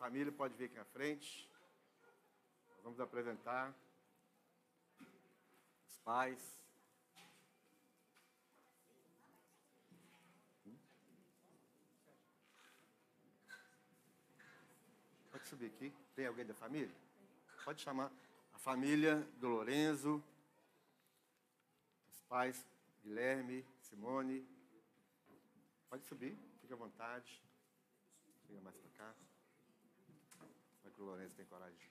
família pode vir aqui à frente. Nós vamos apresentar os pais. Pode subir aqui. Tem alguém da família? Pode chamar a família do Lorenzo, os pais Guilherme, Simone. Pode subir, fique à vontade. Chega mais para cá. O Lourenço tem coragem?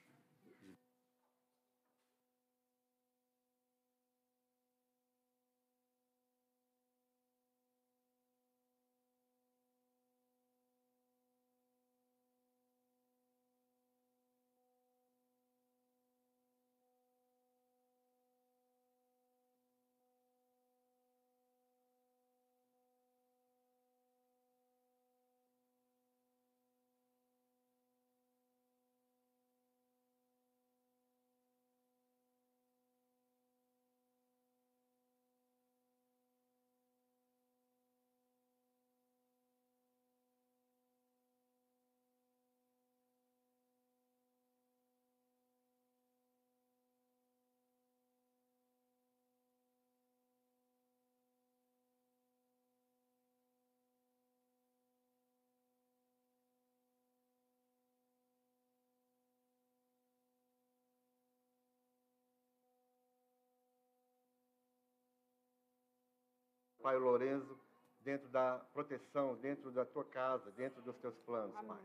Pai Lorenzo, dentro da proteção, dentro da tua casa, dentro dos teus planos, Pai.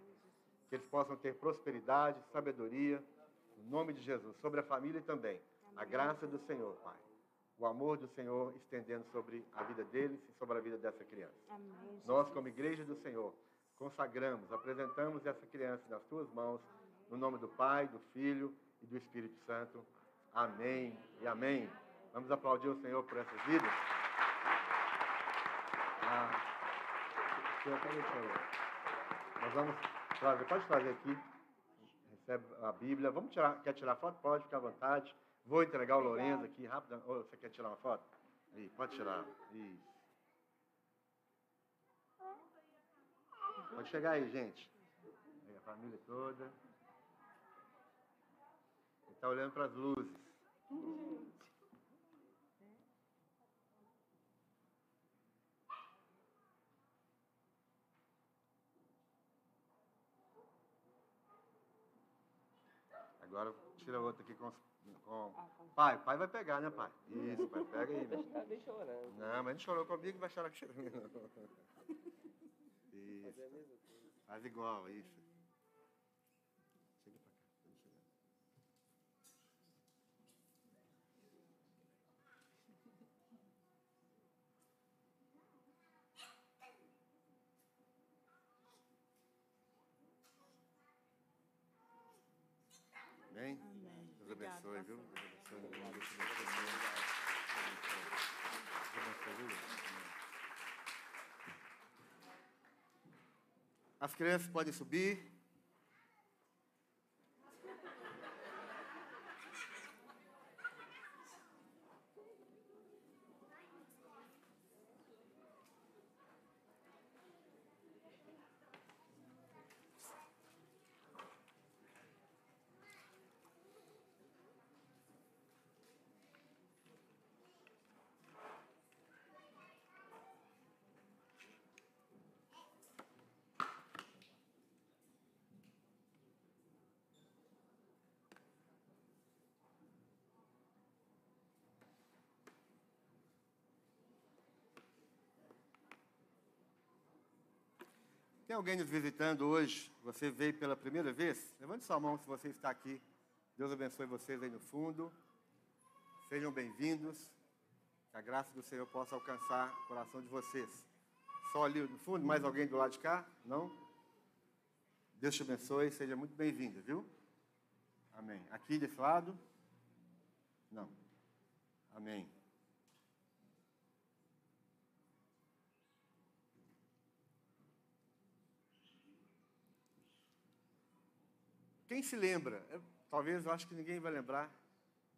Que eles possam ter prosperidade, sabedoria, no nome de Jesus, sobre a família também. A graça do Senhor, Pai. O amor do Senhor estendendo sobre a vida deles e sobre a vida dessa criança. Amém. Nós, como igreja do Senhor, consagramos, apresentamos essa criança nas tuas mãos, no nome do Pai, do Filho e do Espírito Santo. Amém e amém. Vamos aplaudir o Senhor por essas vidas. Senhor? Nós vamos trazer, pode trazer aqui. Recebe a Bíblia. Vamos tirar, quer tirar foto? Pode, ficar à vontade. Vou entregar o Lourenço aqui rápido. Ô, você quer tirar uma foto? Aí, pode tirar. Isso. Pode chegar aí, gente. Aí, a família toda. Ele está olhando para as luzes. Agora tira outro aqui com, com. Pai, pai vai pegar, né, pai? Isso, pai, pega aí. Meu. Tá bem chorando. Não, mas ele chorou comigo, vai chorar com não. Isso. Faz igual, isso. Chega pra cá. pode chegar. Amém? Deus abençoe, viu? Deus abençoe. Deus abençoe. Deus abençoe, viu? Amém. As crianças podem subir. Tem alguém nos visitando hoje? Você veio pela primeira vez? Levante sua mão se você está aqui. Deus abençoe vocês aí no fundo. Sejam bem-vindos. Que a graça do Senhor possa alcançar o coração de vocês. Só ali no fundo, mais alguém do lado de cá? Não? Deus te abençoe, seja muito bem-vindo, viu? Amém. Aqui desse lado? Não. Amém. Quem se lembra? Eu- talvez, eu acho que ninguém vai lembrar,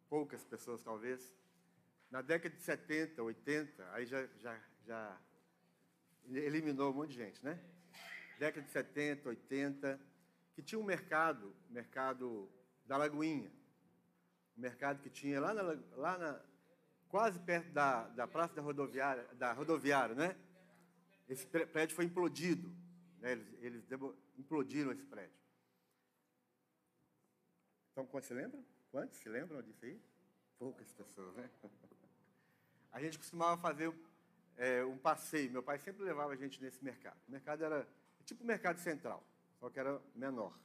poucas pessoas talvez. Na década de 70, 80, aí já, já, já eliminou um monte de gente, né? Década de 70, 80, que tinha um mercado, mercado da Lagoinha, um mercado que tinha lá, na, lá na, quase perto da, da praça da rodoviária, da rodoviária, né? Esse prédio foi implodido, né? eles, eles implodiram esse prédio. Então, quantos se lembram? Quantos se lembram disso aí? Poucas pessoas, né? A gente costumava fazer é, um passeio. Meu pai sempre levava a gente nesse mercado. O mercado era tipo o mercado central, só que era menor.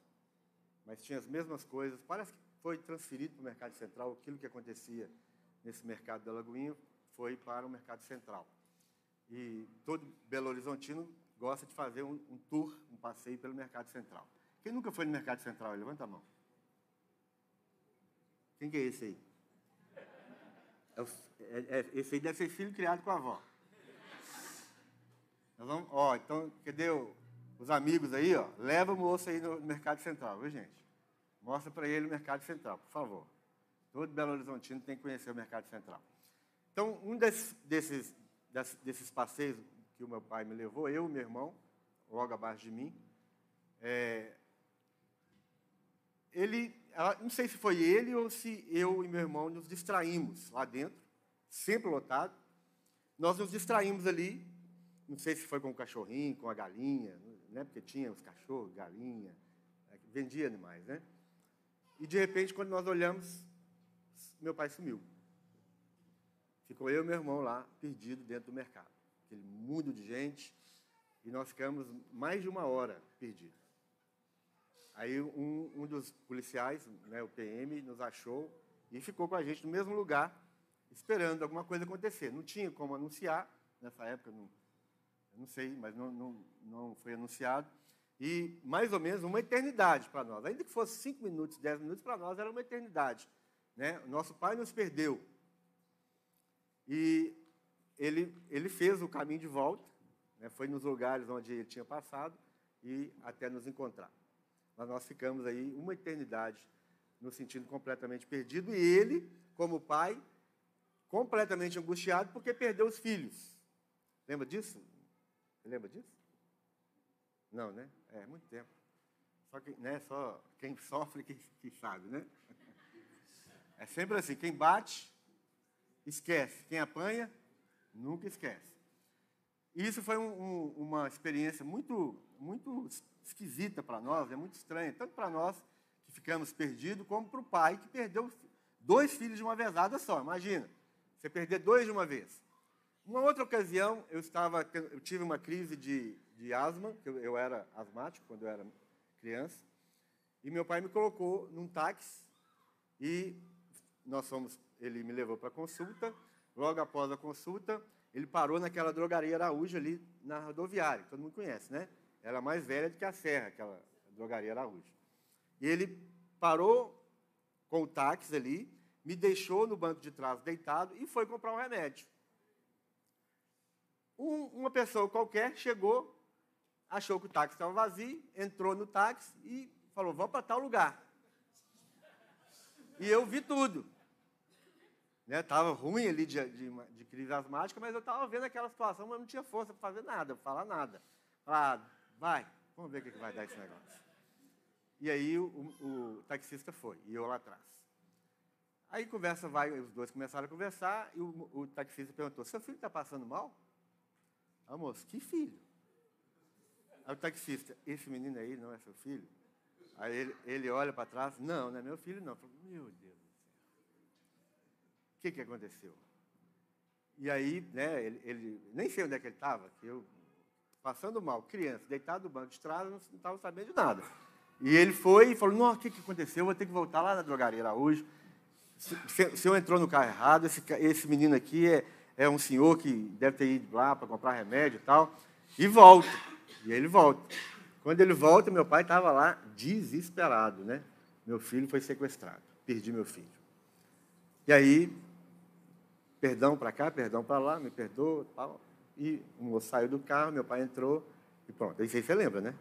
Mas tinha as mesmas coisas. Parece que foi transferido para o mercado central. Aquilo que acontecia nesse mercado da Lagoinha foi para o mercado central. E todo Belo Horizontino gosta de fazer um, um tour, um passeio pelo mercado central. Quem nunca foi no mercado central? Levanta a mão. Quem que é esse aí? É, é, é, esse aí deve ser filho criado com a avó. Nós vamos, ó, então, cadê o, os amigos aí, ó? Leva o moço aí no, no Mercado Central, viu, gente? Mostra para ele o Mercado Central, por favor. Todo Belo Horizontino tem que conhecer o Mercado Central. Então, um desses, desses, desses passeios que o meu pai me levou, eu e meu irmão, logo abaixo de mim, é, ele, não sei se foi ele ou se eu e meu irmão nos distraímos lá dentro, sempre lotado. Nós nos distraímos ali, não sei se foi com o cachorrinho, com a galinha, né? porque tinha os cachorros, galinha, é, vendia animais, né? E de repente, quando nós olhamos, meu pai sumiu. Ficou eu e meu irmão lá, perdido dentro do mercado. Aquele mundo de gente, e nós ficamos mais de uma hora perdidos. Aí um, um dos policiais, né, o PM, nos achou e ficou com a gente no mesmo lugar, esperando alguma coisa acontecer. Não tinha como anunciar, nessa época, não, não sei, mas não, não, não foi anunciado. E mais ou menos uma eternidade para nós. Ainda que fosse cinco minutos, dez minutos, para nós era uma eternidade. Né? Nosso pai nos perdeu. E ele, ele fez o caminho de volta, né? foi nos lugares onde ele tinha passado e até nos encontrar. Mas nós ficamos aí uma eternidade nos sentindo completamente perdido e ele, como pai, completamente angustiado porque perdeu os filhos. Lembra disso? lembra disso? Não, né? É, muito tempo. Só, que, né, só quem sofre que, que sabe, né? É sempre assim, quem bate, esquece. Quem apanha, nunca esquece. E isso foi um, um, uma experiência muito, muito esquisita para nós, é muito estranha, tanto para nós que ficamos perdidos, como para o pai que perdeu dois filhos de uma vezada só. Imagina, você perder dois de uma vez. Uma outra ocasião, eu estava, eu tive uma crise de, de asma, eu, eu era asmático quando eu era criança, e meu pai me colocou num táxi e nós fomos, ele me levou para consulta. Logo após a consulta, ele parou naquela drogaria Araújo ali na rodoviária, todo mundo conhece, né? Era mais velha do que a Serra, aquela drogaria Araújo. E ele parou com o táxi ali, me deixou no banco de trás deitado e foi comprar um remédio. Um, uma pessoa qualquer chegou, achou que o táxi estava vazio, entrou no táxi e falou: Vamos para tal lugar. E eu vi tudo. Né? ruim ali de, de, de, crise asmática, mas eu estava vendo aquela situação, mas não tinha força para fazer nada, para falar nada. Ah, vai, vamos ver o que, que vai dar esse negócio. E aí o, o, o, taxista foi, e eu lá atrás. Aí conversa vai, os dois começaram a conversar, e o, o taxista perguntou, seu filho está passando mal? Ah, moço, que filho? Aí o taxista, esse menino aí não é seu filho? Aí ele, ele olha para trás, não, não é meu filho não. Falo, meu Deus do céu. O que, que aconteceu? E aí, né, ele, ele nem sei onde é que ele estava, que eu, passando mal, criança, deitado no banco de trás, não estava sabendo de nada. E ele foi e falou, não, o que, que aconteceu? Eu vou ter que voltar lá na drogaria hoje. O senhor entrou no carro errado, esse, esse menino aqui é, é um senhor que deve ter ido lá para comprar remédio e tal, e volta. E ele volta. Quando ele volta, meu pai estava lá desesperado, né? Meu filho foi sequestrado, perdi meu filho. E aí, perdão para cá, perdão para lá, me perdoa, tal. E o moço saiu do carro, meu pai entrou e pronto. Aí você lembra, né?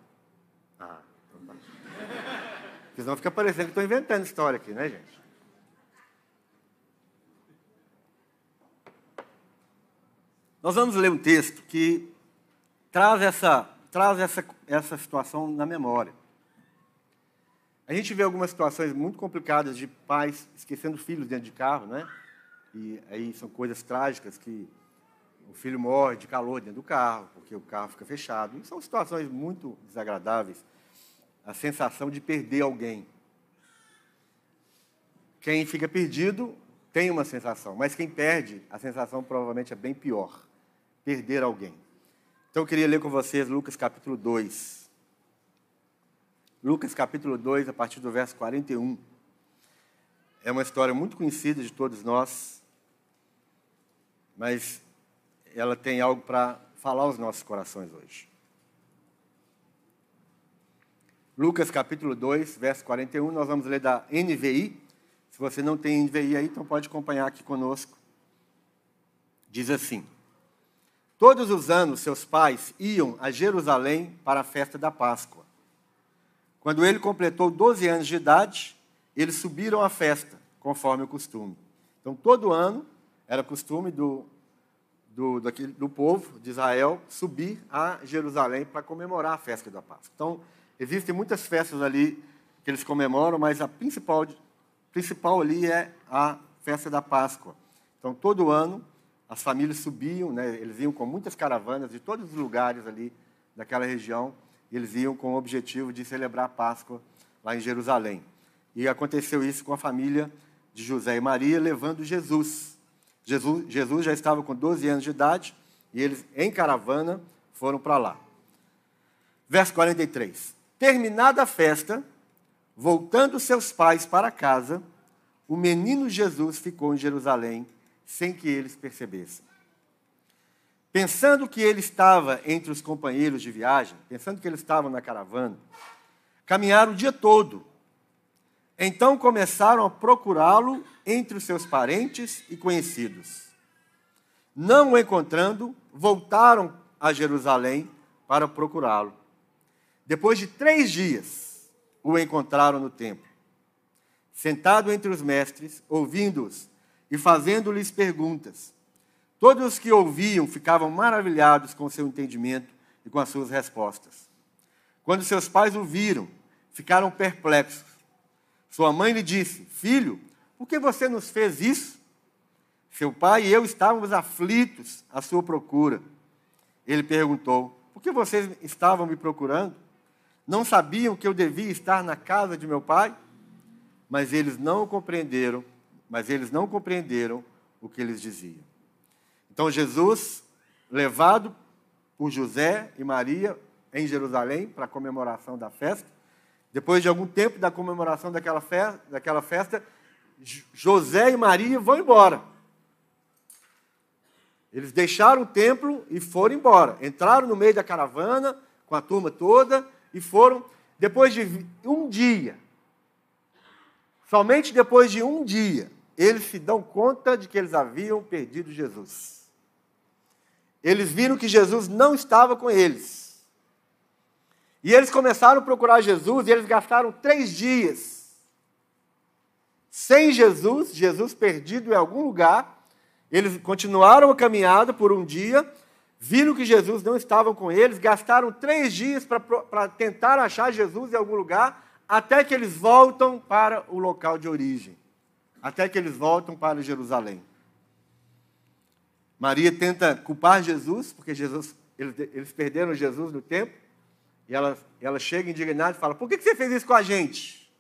Ah, então tá. Porque fica parecendo que estou inventando história aqui, né, gente? Nós vamos ler um texto que traz essa, traz essa, essa situação na memória. A gente vê algumas situações muito complicadas de pais esquecendo filhos dentro de carro, né? E aí são coisas trágicas que o filho morre de calor dentro do carro, porque o carro fica fechado. E são situações muito desagradáveis. A sensação de perder alguém. Quem fica perdido tem uma sensação, mas quem perde, a sensação provavelmente é bem pior perder alguém. Então eu queria ler com vocês Lucas capítulo 2. Lucas capítulo 2, a partir do verso 41. É uma história muito conhecida de todos nós, mas ela tem algo para falar aos nossos corações hoje. Lucas capítulo 2, verso 41, nós vamos ler da NVI. Se você não tem NVI aí, então pode acompanhar aqui conosco. Diz assim: Todos os anos seus pais iam a Jerusalém para a festa da Páscoa. Quando ele completou 12 anos de idade, eles subiram à festa, conforme o costume. Então, todo ano era costume do do, daquele, do povo de Israel subir a Jerusalém para comemorar a festa da Páscoa. Então, existem muitas festas ali que eles comemoram, mas a principal, principal ali é a festa da Páscoa. Então, todo ano, as famílias subiam, né, eles iam com muitas caravanas de todos os lugares ali daquela região, e eles iam com o objetivo de celebrar a Páscoa lá em Jerusalém. E aconteceu isso com a família de José e Maria, levando Jesus Jesus, Jesus já estava com 12 anos de idade e eles, em caravana, foram para lá. Verso 43. Terminada a festa, voltando seus pais para casa, o menino Jesus ficou em Jerusalém sem que eles percebessem. Pensando que ele estava entre os companheiros de viagem, pensando que eles estavam na caravana, caminharam o dia todo então começaram a procurá-lo entre os seus parentes e conhecidos. Não o encontrando, voltaram a Jerusalém para procurá-lo. Depois de três dias, o encontraram no templo, sentado entre os mestres, ouvindo-os e fazendo-lhes perguntas. Todos os que ouviam ficavam maravilhados com seu entendimento e com as suas respostas. Quando seus pais o viram, ficaram perplexos sua mãe lhe disse: Filho, por que você nos fez isso? Seu pai e eu estávamos aflitos à sua procura. Ele perguntou: Por que vocês estavam me procurando? Não sabiam que eu devia estar na casa de meu pai? Mas eles não compreenderam, mas eles não compreenderam o que eles diziam. Então Jesus, levado por José e Maria em Jerusalém para a comemoração da festa, depois de algum tempo da comemoração daquela festa, daquela festa José e Maria vão embora. Eles deixaram o templo e foram embora. Entraram no meio da caravana com a turma toda e foram. Depois de um dia, somente depois de um dia, eles se dão conta de que eles haviam perdido Jesus. Eles viram que Jesus não estava com eles. E eles começaram a procurar Jesus e eles gastaram três dias sem Jesus, Jesus perdido em algum lugar. Eles continuaram a caminhada por um dia, viram que Jesus não estava com eles, gastaram três dias para tentar achar Jesus em algum lugar, até que eles voltam para o local de origem, até que eles voltam para Jerusalém. Maria tenta culpar Jesus, porque Jesus, eles, eles perderam Jesus no tempo. E ela, ela chega indignada e fala: Por que você fez isso com a gente?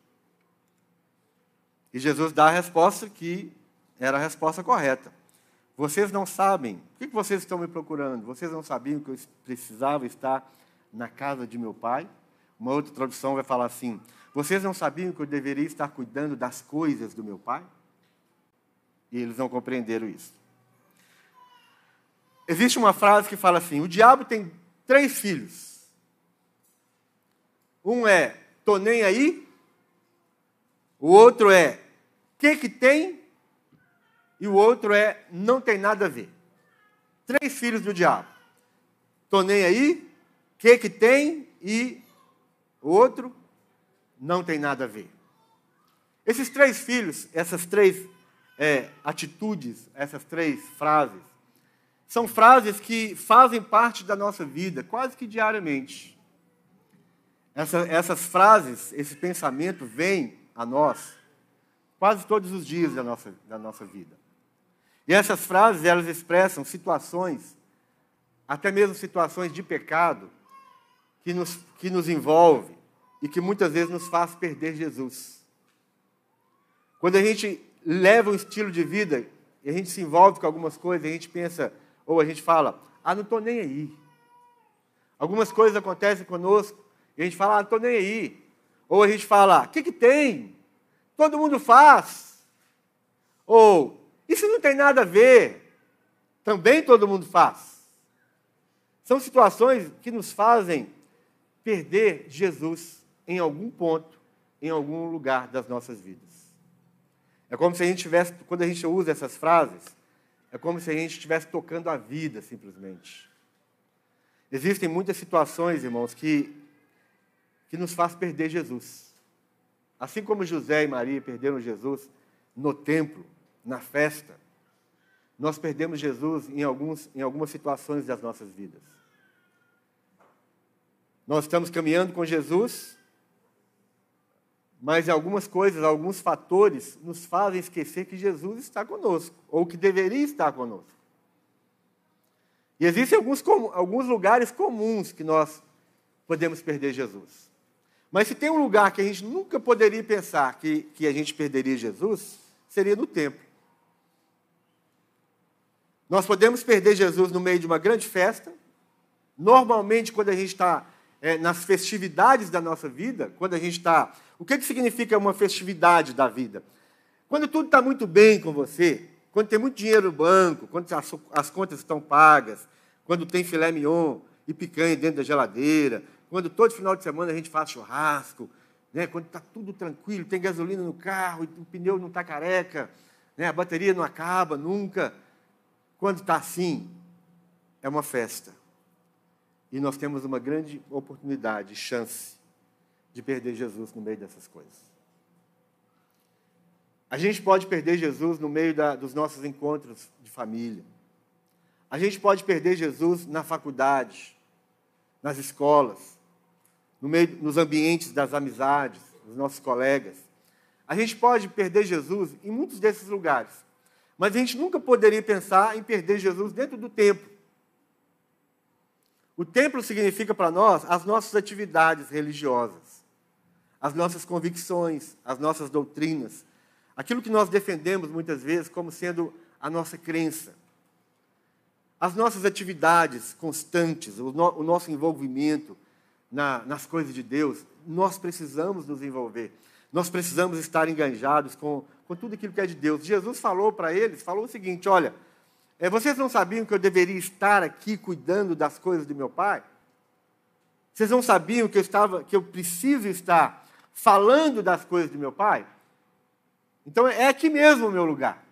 E Jesus dá a resposta que era a resposta correta. Vocês não sabem, por que vocês estão me procurando? Vocês não sabiam que eu precisava estar na casa de meu pai? Uma outra tradução vai falar assim: Vocês não sabiam que eu deveria estar cuidando das coisas do meu pai? E eles não compreenderam isso. Existe uma frase que fala assim: O diabo tem três filhos. Um é tô nem aí, o outro é que que tem e o outro é não tem nada a ver. Três filhos do diabo. Tô nem aí, que que tem e o outro não tem nada a ver. Esses três filhos, essas três é, atitudes, essas três frases, são frases que fazem parte da nossa vida quase que diariamente. Essa, essas frases, esse pensamento vem a nós quase todos os dias da nossa, da nossa vida. E essas frases, elas expressam situações, até mesmo situações de pecado, que nos, que nos envolve e que muitas vezes nos faz perder Jesus. Quando a gente leva um estilo de vida e a gente se envolve com algumas coisas, a gente pensa, ou a gente fala, ah, não estou nem aí. Algumas coisas acontecem conosco e a gente fala, ah, não estou nem aí. Ou a gente fala, o que, que tem? Todo mundo faz. Ou, isso não tem nada a ver. Também todo mundo faz. São situações que nos fazem perder Jesus em algum ponto, em algum lugar das nossas vidas. É como se a gente tivesse, quando a gente usa essas frases, é como se a gente estivesse tocando a vida simplesmente. Existem muitas situações, irmãos, que, que nos faz perder Jesus. Assim como José e Maria perderam Jesus no templo, na festa, nós perdemos Jesus em, alguns, em algumas situações das nossas vidas. Nós estamos caminhando com Jesus, mas algumas coisas, alguns fatores nos fazem esquecer que Jesus está conosco, ou que deveria estar conosco. E existem alguns, alguns lugares comuns que nós podemos perder Jesus. Mas se tem um lugar que a gente nunca poderia pensar que, que a gente perderia Jesus, seria no templo. Nós podemos perder Jesus no meio de uma grande festa. Normalmente, quando a gente está é, nas festividades da nossa vida, quando a gente está o que, que significa uma festividade da vida? Quando tudo está muito bem com você, quando tem muito dinheiro no banco, quando as, as contas estão pagas, quando tem filé mignon e picanha dentro da geladeira, quando todo final de semana a gente faz churrasco, né? quando está tudo tranquilo, tem gasolina no carro, o pneu não está careca, né? a bateria não acaba nunca. Quando está assim, é uma festa. E nós temos uma grande oportunidade, chance de perder Jesus no meio dessas coisas. A gente pode perder Jesus no meio da, dos nossos encontros de família. A gente pode perder Jesus na faculdade, nas escolas, no meio, nos ambientes das amizades, dos nossos colegas. A gente pode perder Jesus em muitos desses lugares. Mas a gente nunca poderia pensar em perder Jesus dentro do templo. O templo significa para nós as nossas atividades religiosas as nossas convicções, as nossas doutrinas, aquilo que nós defendemos muitas vezes como sendo a nossa crença. As nossas atividades constantes, o, no, o nosso envolvimento na, nas coisas de Deus, nós precisamos nos envolver. Nós precisamos estar enganjados com, com tudo aquilo que é de Deus. Jesus falou para eles, falou o seguinte, olha, é, vocês não sabiam que eu deveria estar aqui cuidando das coisas de meu Pai? Vocês não sabiam que eu, estava, que eu preciso estar falando das coisas de meu pai? Então é aqui mesmo o meu lugar.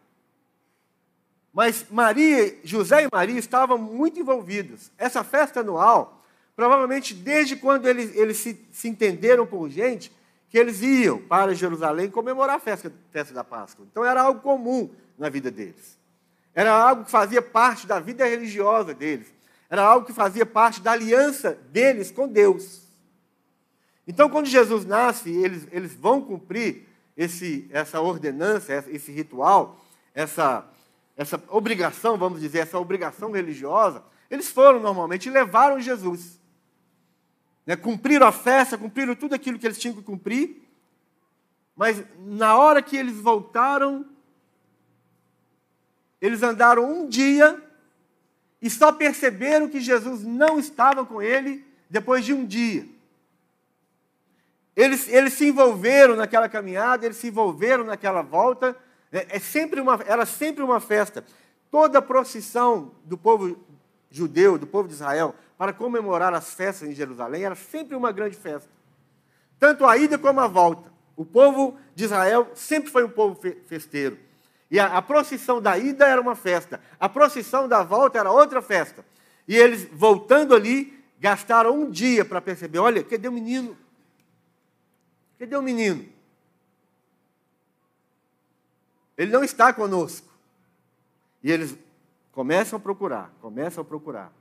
Mas Maria, José e Maria estavam muito envolvidos. Essa festa anual, provavelmente desde quando eles, eles se, se entenderam com gente, que eles iam para Jerusalém comemorar a festa, festa da Páscoa. Então era algo comum na vida deles. Era algo que fazia parte da vida religiosa deles. Era algo que fazia parte da aliança deles com Deus. Então, quando Jesus nasce, eles, eles vão cumprir esse, essa ordenança, esse ritual, essa, essa obrigação, vamos dizer, essa obrigação religiosa, eles foram normalmente e levaram Jesus. Né, cumpriram a festa, cumpriram tudo aquilo que eles tinham que cumprir, mas na hora que eles voltaram, eles andaram um dia e só perceberam que Jesus não estava com ele depois de um dia. Eles, eles se envolveram naquela caminhada, eles se envolveram naquela volta. É, é sempre uma, era sempre uma festa. Toda a procissão do povo judeu, do povo de Israel, para comemorar as festas em Jerusalém, era sempre uma grande festa. Tanto a ida como a volta. O povo de Israel sempre foi um povo festeiro. E a, a procissão da ida era uma festa, a procissão da volta era outra festa. E eles, voltando ali, gastaram um dia para perceber: olha, cadê o menino? Cadê o menino? Ele não está conosco. E eles começam a procurar, começam a procurar.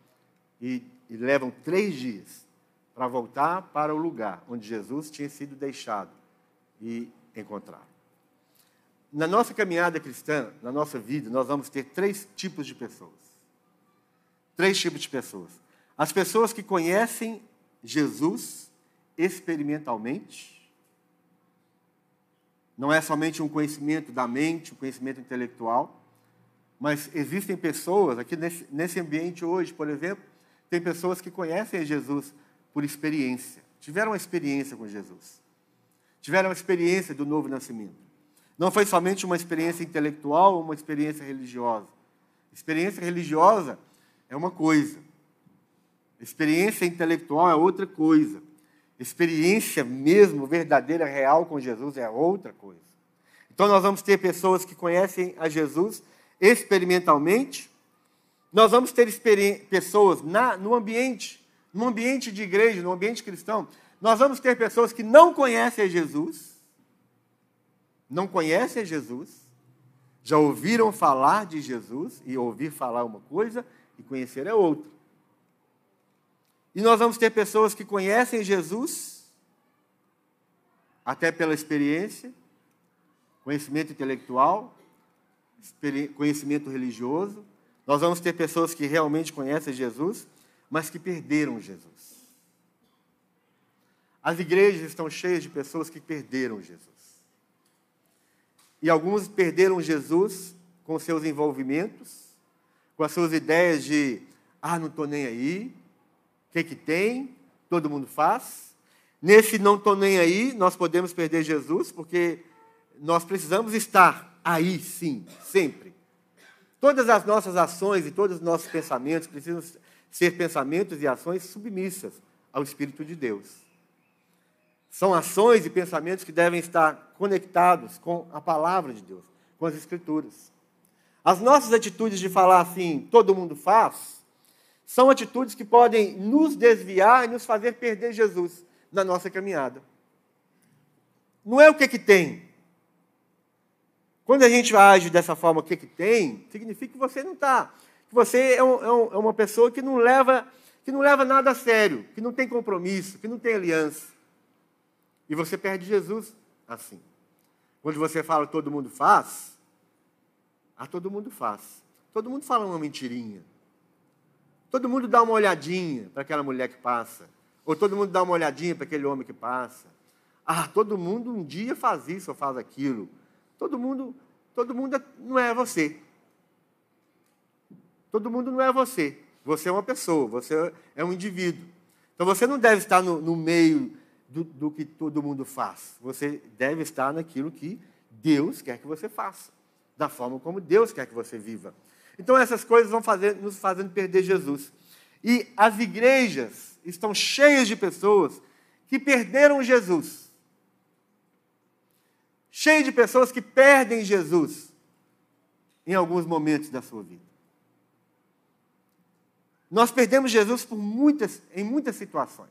E, e levam três dias para voltar para o lugar onde Jesus tinha sido deixado e encontrado. Na nossa caminhada cristã, na nossa vida, nós vamos ter três tipos de pessoas. Três tipos de pessoas. As pessoas que conhecem Jesus experimentalmente, não é somente um conhecimento da mente, um conhecimento intelectual, mas existem pessoas, aqui nesse, nesse ambiente hoje, por exemplo, tem pessoas que conhecem Jesus por experiência, tiveram uma experiência com Jesus, tiveram uma experiência do novo nascimento. Não foi somente uma experiência intelectual ou uma experiência religiosa. Experiência religiosa é uma coisa, experiência intelectual é outra coisa. Experiência mesmo, verdadeira, real com Jesus é outra coisa. Então nós vamos ter pessoas que conhecem a Jesus experimentalmente. Nós vamos ter pessoas na, no ambiente, no ambiente de igreja, no ambiente cristão. Nós vamos ter pessoas que não conhecem a Jesus, não conhecem a Jesus, já ouviram falar de Jesus, e ouvir falar uma coisa e conhecer é outra. E nós vamos ter pessoas que conhecem Jesus, até pela experiência, conhecimento intelectual, conhecimento religioso. Nós vamos ter pessoas que realmente conhecem Jesus, mas que perderam Jesus. As igrejas estão cheias de pessoas que perderam Jesus. E alguns perderam Jesus com seus envolvimentos, com as suas ideias de, ah, não estou nem aí, o que, que tem? Todo mundo faz. Nesse não estou nem aí, nós podemos perder Jesus, porque nós precisamos estar aí, sim, sempre. Todas as nossas ações e todos os nossos pensamentos precisam ser pensamentos e ações submissas ao Espírito de Deus. São ações e pensamentos que devem estar conectados com a palavra de Deus, com as Escrituras. As nossas atitudes de falar assim, todo mundo faz, são atitudes que podem nos desviar e nos fazer perder Jesus na nossa caminhada. Não é o que, que tem. Quando a gente age dessa forma, o que, que tem, significa que você não está. Que você é, um, é, um, é uma pessoa que não, leva, que não leva nada a sério, que não tem compromisso, que não tem aliança. E você perde Jesus assim. Quando você fala todo mundo faz, ah, todo mundo faz. Todo mundo fala uma mentirinha. Todo mundo dá uma olhadinha para aquela mulher que passa. Ou todo mundo dá uma olhadinha para aquele homem que passa. Ah, todo mundo um dia faz isso ou faz aquilo. Todo mundo, todo mundo é, não é você. Todo mundo não é você. Você é uma pessoa, você é um indivíduo. Então você não deve estar no, no meio do, do que todo mundo faz. Você deve estar naquilo que Deus quer que você faça, da forma como Deus quer que você viva. Então essas coisas vão fazer, nos fazendo perder Jesus. E as igrejas estão cheias de pessoas que perderam Jesus. Cheias de pessoas que perdem Jesus em alguns momentos da sua vida. Nós perdemos Jesus por muitas, em muitas situações.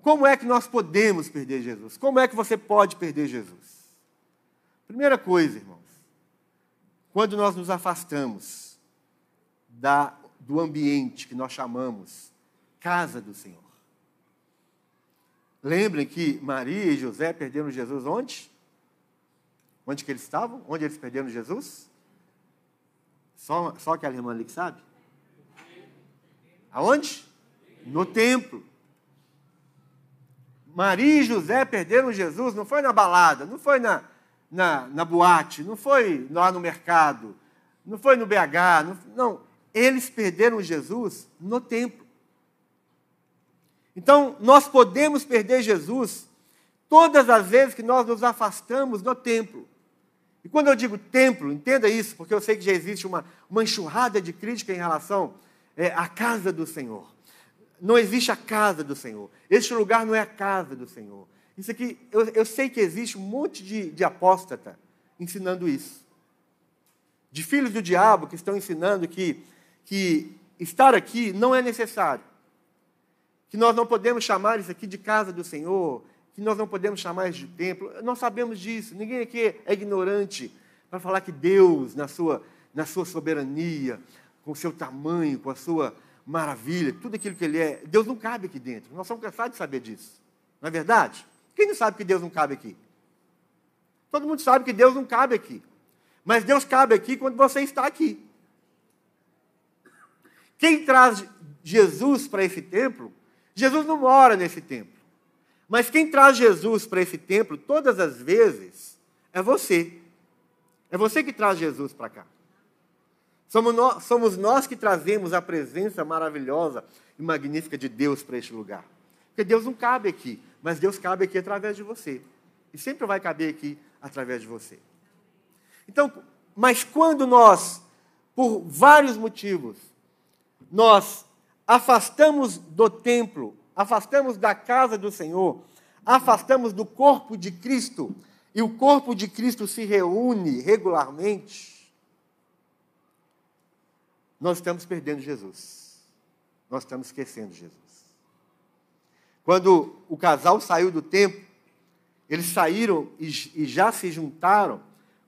Como é que nós podemos perder Jesus? Como é que você pode perder Jesus? Primeira coisa, irmão, quando nós nos afastamos da, do ambiente que nós chamamos casa do Senhor. Lembrem que Maria e José perderam Jesus onde? Onde que eles estavam? Onde eles perderam Jesus? Só, só aquela irmã ali que sabe? Aonde? No templo. Maria e José perderam Jesus, não foi na balada, não foi na, na, na boate, não foi lá no mercado, não foi no BH, não, não. Eles perderam Jesus no templo. Então, nós podemos perder Jesus todas as vezes que nós nos afastamos do templo. E quando eu digo templo, entenda isso, porque eu sei que já existe uma, uma enxurrada de crítica em relação é, à casa do Senhor. Não existe a casa do Senhor. Este lugar não é a casa do Senhor. Isso aqui, eu, eu sei que existe um monte de, de apóstata ensinando isso. De filhos do diabo que estão ensinando que, que estar aqui não é necessário. Que nós não podemos chamar isso aqui de casa do Senhor, que nós não podemos chamar isso de templo. Nós sabemos disso. Ninguém aqui é ignorante para falar que Deus, na sua, na sua soberania, com o seu tamanho, com a sua maravilha, tudo aquilo que Ele é, Deus não cabe aqui dentro. Nós somos cansados de saber disso. Não é verdade? Quem não sabe que Deus não cabe aqui? Todo mundo sabe que Deus não cabe aqui. Mas Deus cabe aqui quando você está aqui. Quem traz Jesus para esse templo, Jesus não mora nesse templo. Mas quem traz Jesus para esse templo todas as vezes é você. É você que traz Jesus para cá. Somos nós, somos nós que trazemos a presença maravilhosa e magnífica de Deus para este lugar. Porque Deus não cabe aqui, mas Deus cabe aqui através de você. E sempre vai caber aqui através de você. Então, mas quando nós, por vários motivos, nós afastamos do templo, afastamos da casa do Senhor, afastamos do corpo de Cristo, e o corpo de Cristo se reúne regularmente, nós estamos perdendo Jesus. Nós estamos esquecendo Jesus. Quando o casal saiu do templo, eles saíram e, já se juntaram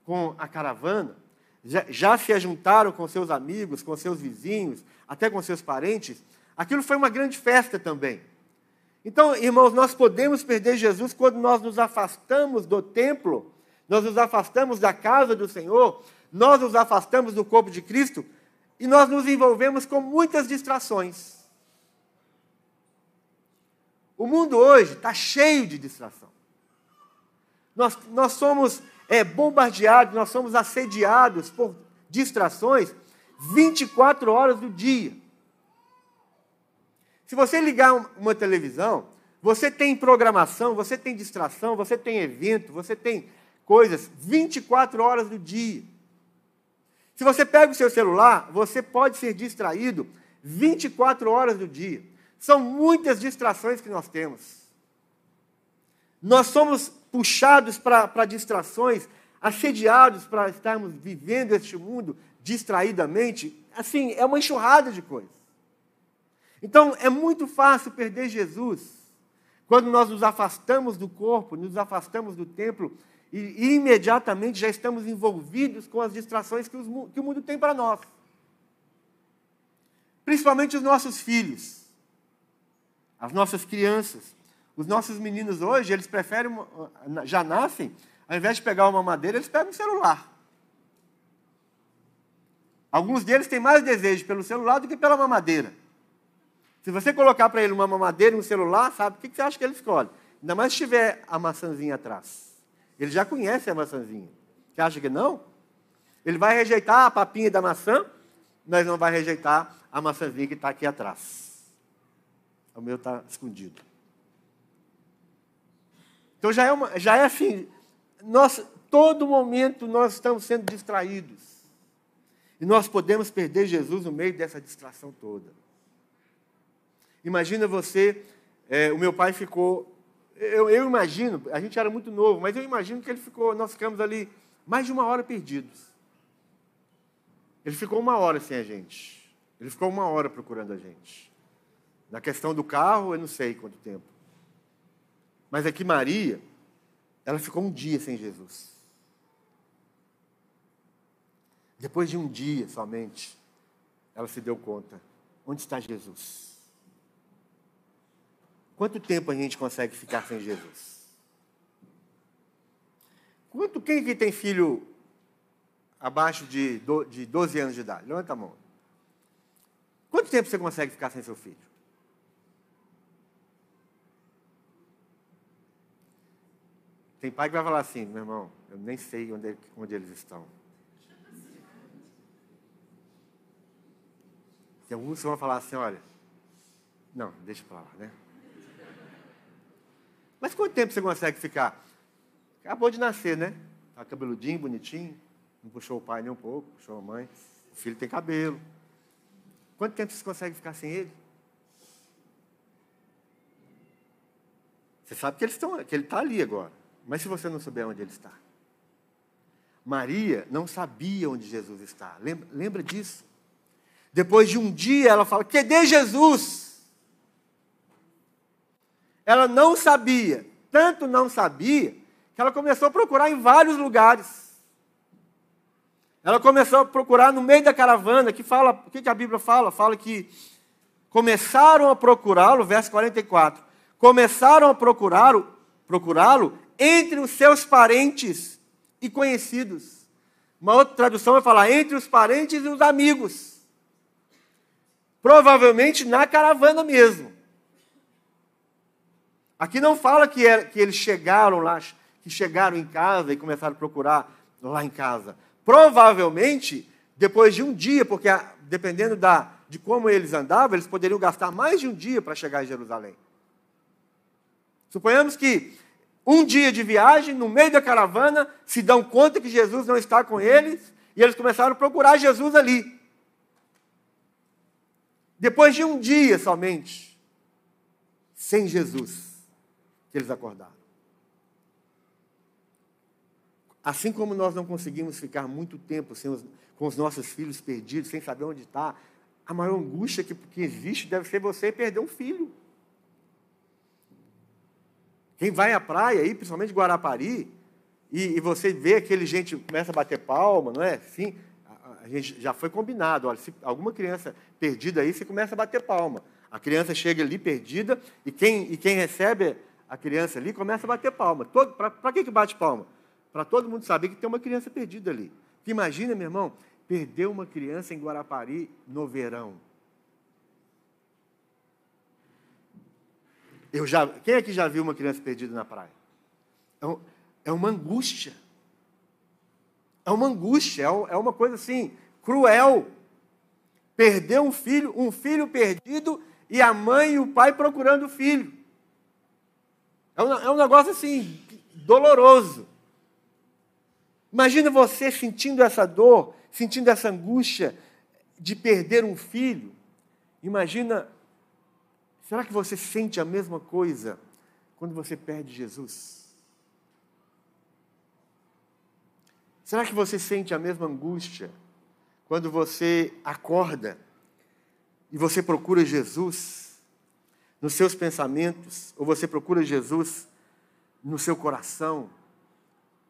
com a caravana, já, já se juntaram com seus amigos, com seus vizinhos, até com seus parentes. Aquilo foi uma grande festa também. Então, irmãos, nós podemos perder Jesus quando nós nos afastamos do templo, nós nos afastamos da casa do Senhor, nós nos afastamos do corpo de Cristo e nós nos envolvemos com muitas distrações. O mundo hoje está cheio de distração. Nós, nós somos é, bombardeados, nós somos assediados por distrações 24 horas do dia. Se você ligar uma televisão, você tem programação, você tem distração, você tem evento, você tem coisas 24 horas do dia. Se você pega o seu celular, você pode ser distraído 24 horas do dia. São muitas distrações que nós temos. Nós somos puxados para distrações, assediados para estarmos vivendo este mundo distraidamente. Assim, é uma enxurrada de coisas. Então, é muito fácil perder Jesus quando nós nos afastamos do corpo, nos afastamos do templo e, e imediatamente já estamos envolvidos com as distrações que, os, que o mundo tem para nós. Principalmente os nossos filhos, as nossas crianças. Os nossos meninos hoje, eles preferem, já nascem, ao invés de pegar uma madeira, eles pegam um celular. Alguns deles têm mais desejo pelo celular do que pela mamadeira. Se você colocar para ele uma mamadeira e um celular, sabe o que você acha que ele escolhe? Ainda mais se tiver a maçãzinha atrás. Ele já conhece a maçãzinha. Você acha que não? Ele vai rejeitar a papinha da maçã, mas não vai rejeitar a maçãzinha que está aqui atrás. O meu está escondido. Então já é, uma, já é assim, nós, todo momento nós estamos sendo distraídos. E nós podemos perder Jesus no meio dessa distração toda. Imagina você, é, o meu pai ficou, eu, eu, imagino, a gente era muito novo, mas eu imagino que ele ficou, nós ficamos ali mais de uma hora perdidos. Ele ficou uma hora sem a gente. Ele ficou uma hora procurando a gente. Na questão do carro, eu não sei quanto tempo. Mas aqui Maria, ela ficou um dia sem Jesus. Depois de um dia somente, ela se deu conta: onde está Jesus? Quanto tempo a gente consegue ficar sem Jesus? Quanto, quem aqui tem filho abaixo de 12 anos de idade? Levanta a mão. Quanto tempo você consegue ficar sem seu filho? Tem pai que vai falar assim, meu irmão, eu nem sei onde, onde eles estão. Tem alguns que vão falar assim, olha, não, deixa para lá, né? Mas quanto tempo você consegue ficar? Acabou de nascer, né? Tá cabeludinho, bonitinho. Não puxou o pai nem um pouco, puxou a mãe. O filho tem cabelo. Quanto tempo você consegue ficar sem ele? Você sabe que, eles estão, que ele está ali agora. Mas se você não souber onde ele está? Maria não sabia onde Jesus está. Lembra, lembra disso? Depois de um dia, ela fala: Cadê Jesus? Ela não sabia, tanto não sabia, que ela começou a procurar em vários lugares. Ela começou a procurar no meio da caravana, que fala, o que a Bíblia fala? Fala que começaram a procurá-lo, verso 44, começaram a procurá-lo, procurá-lo entre os seus parentes e conhecidos. Uma outra tradução vai falar entre os parentes e os amigos. Provavelmente na caravana mesmo. Aqui não fala que, é, que eles chegaram lá, que chegaram em casa e começaram a procurar lá em casa. Provavelmente, depois de um dia, porque dependendo da, de como eles andavam, eles poderiam gastar mais de um dia para chegar em Jerusalém. Suponhamos que um dia de viagem, no meio da caravana, se dão conta que Jesus não está com eles, e eles começaram a procurar Jesus ali. Depois de um dia somente, sem Jesus, que eles acordaram. Assim como nós não conseguimos ficar muito tempo os, com os nossos filhos perdidos, sem saber onde está, a maior angústia que, que existe deve ser você perder um filho. Quem vai à praia, aí, principalmente Guarapari, e, e, você vê aquele gente começa a bater palma, não é? Sim, a, a gente já foi combinado. Olha, se alguma criança perdida aí, você começa a bater palma. A criança chega ali perdida e quem, e quem recebe a criança ali começa a bater palma. Para que, que bate palma? Para todo mundo saber que tem uma criança perdida ali. imagina, meu irmão, perder uma criança em Guarapari no verão. Eu já, quem aqui já viu uma criança perdida na praia? É, um, é uma angústia. É uma angústia, é, é uma coisa assim, cruel. Perder um filho, um filho perdido e a mãe e o pai procurando o filho. É um, é um negócio assim, doloroso. Imagina você sentindo essa dor, sentindo essa angústia de perder um filho. Imagina Será que você sente a mesma coisa quando você perde Jesus? Será que você sente a mesma angústia quando você acorda e você procura Jesus nos seus pensamentos, ou você procura Jesus no seu coração,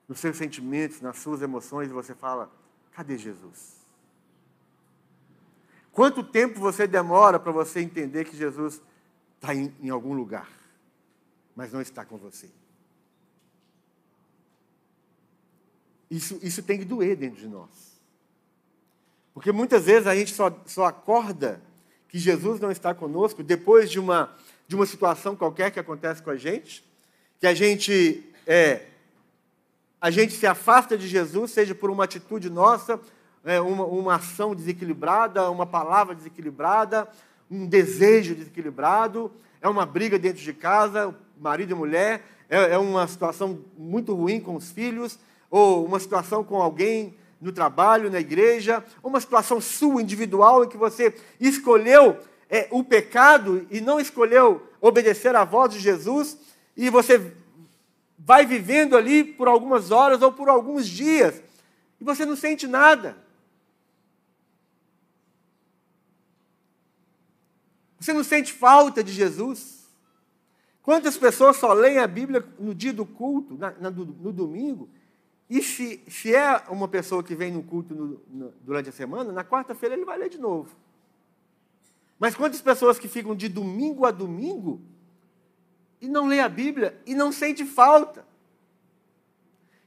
nos seus sentimentos, nas suas emoções, e você fala: cadê Jesus? Quanto tempo você demora para você entender que Jesus está em, em algum lugar, mas não está com você. Isso, isso tem que doer dentro de nós. Porque muitas vezes a gente só, só acorda que Jesus não está conosco depois de uma, de uma situação qualquer que acontece com a gente, que a gente é, a gente se afasta de Jesus, seja por uma atitude nossa, é, uma, uma ação desequilibrada, uma palavra desequilibrada, um desejo desequilibrado, é uma briga dentro de casa, marido e mulher, é, é uma situação muito ruim com os filhos, ou uma situação com alguém no trabalho, na igreja, uma situação sua, individual, em que você escolheu é, o pecado e não escolheu obedecer à voz de Jesus, e você vai vivendo ali por algumas horas ou por alguns dias, e você não sente nada. Você não sente falta de Jesus? Quantas pessoas só leem a Bíblia no dia do culto, na, na, no domingo? E se, se é uma pessoa que vem no culto no, no, durante a semana, na quarta-feira ele vai ler de novo. Mas quantas pessoas que ficam de domingo a domingo e não lê a Bíblia e não sente falta?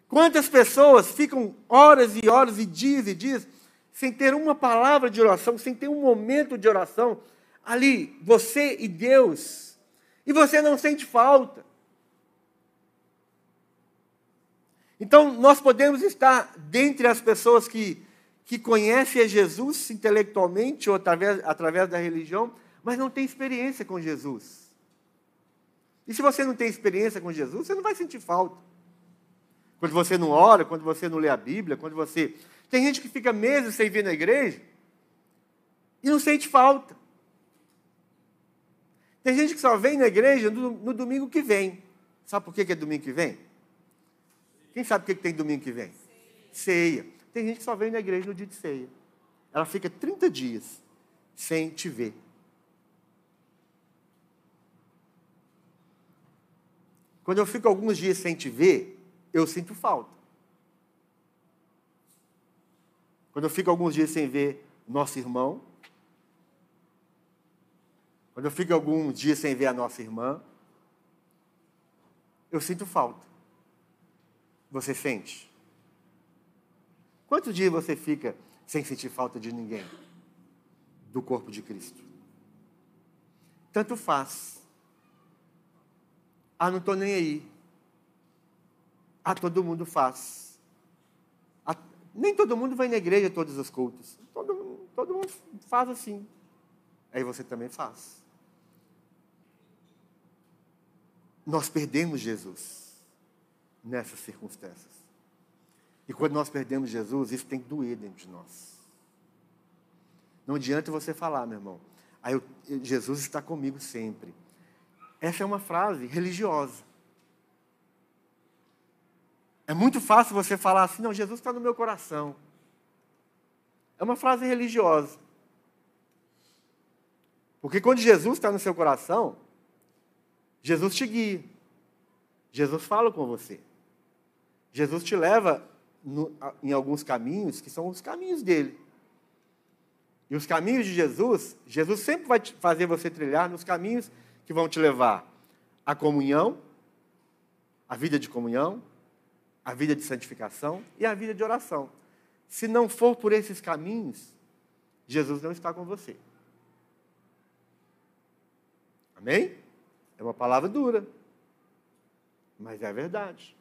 Quantas pessoas ficam horas e horas e dias e dias sem ter uma palavra de oração, sem ter um momento de oração, ali, você e Deus, e você não sente falta. Então, nós podemos estar dentre as pessoas que, que conhecem Jesus intelectualmente ou através, através da religião, mas não tem experiência com Jesus. E se você não tem experiência com Jesus, você não vai sentir falta. Quando você não ora, quando você não lê a Bíblia, quando você. Tem gente que fica meses sem vir na igreja e não sente falta. Tem gente que só vem na igreja no, no domingo que vem. Sabe por que, que é domingo que vem? Quem sabe o que, que tem domingo que vem? Ceia. Tem gente que só vem na igreja no dia de ceia. Ela fica 30 dias sem te ver. Quando eu fico alguns dias sem te ver, eu sinto falta. Quando eu fico alguns dias sem ver nosso irmão, Quando eu fico alguns dias sem ver a nossa irmã, eu sinto falta. Você sente? Quantos dias você fica sem sentir falta de ninguém? Do corpo de Cristo. Tanto faz. Ah, não estou nem aí. Ah, todo mundo faz. Ah, nem todo mundo vai na igreja todos os cultos. Todo, todo mundo faz assim. Aí você também faz. Nós perdemos Jesus nessas circunstâncias. E quando nós perdemos Jesus, isso tem que doer dentro de nós. Não adianta você falar, meu irmão. Aí eu, Jesus está comigo sempre. Essa é uma frase religiosa. É muito fácil você falar assim, não, Jesus está no meu coração. É uma frase religiosa. Porque quando Jesus está no seu coração, Jesus te guia. Jesus fala com você. Jesus te leva no, em alguns caminhos que são os caminhos dele. E os caminhos de Jesus, Jesus sempre vai fazer você trilhar nos caminhos que vão te levar à comunhão, à vida de comunhão, à vida de santificação e à vida de oração. Se não for por esses caminhos, Jesus não está com você. Amém? É uma palavra dura, mas é a verdade.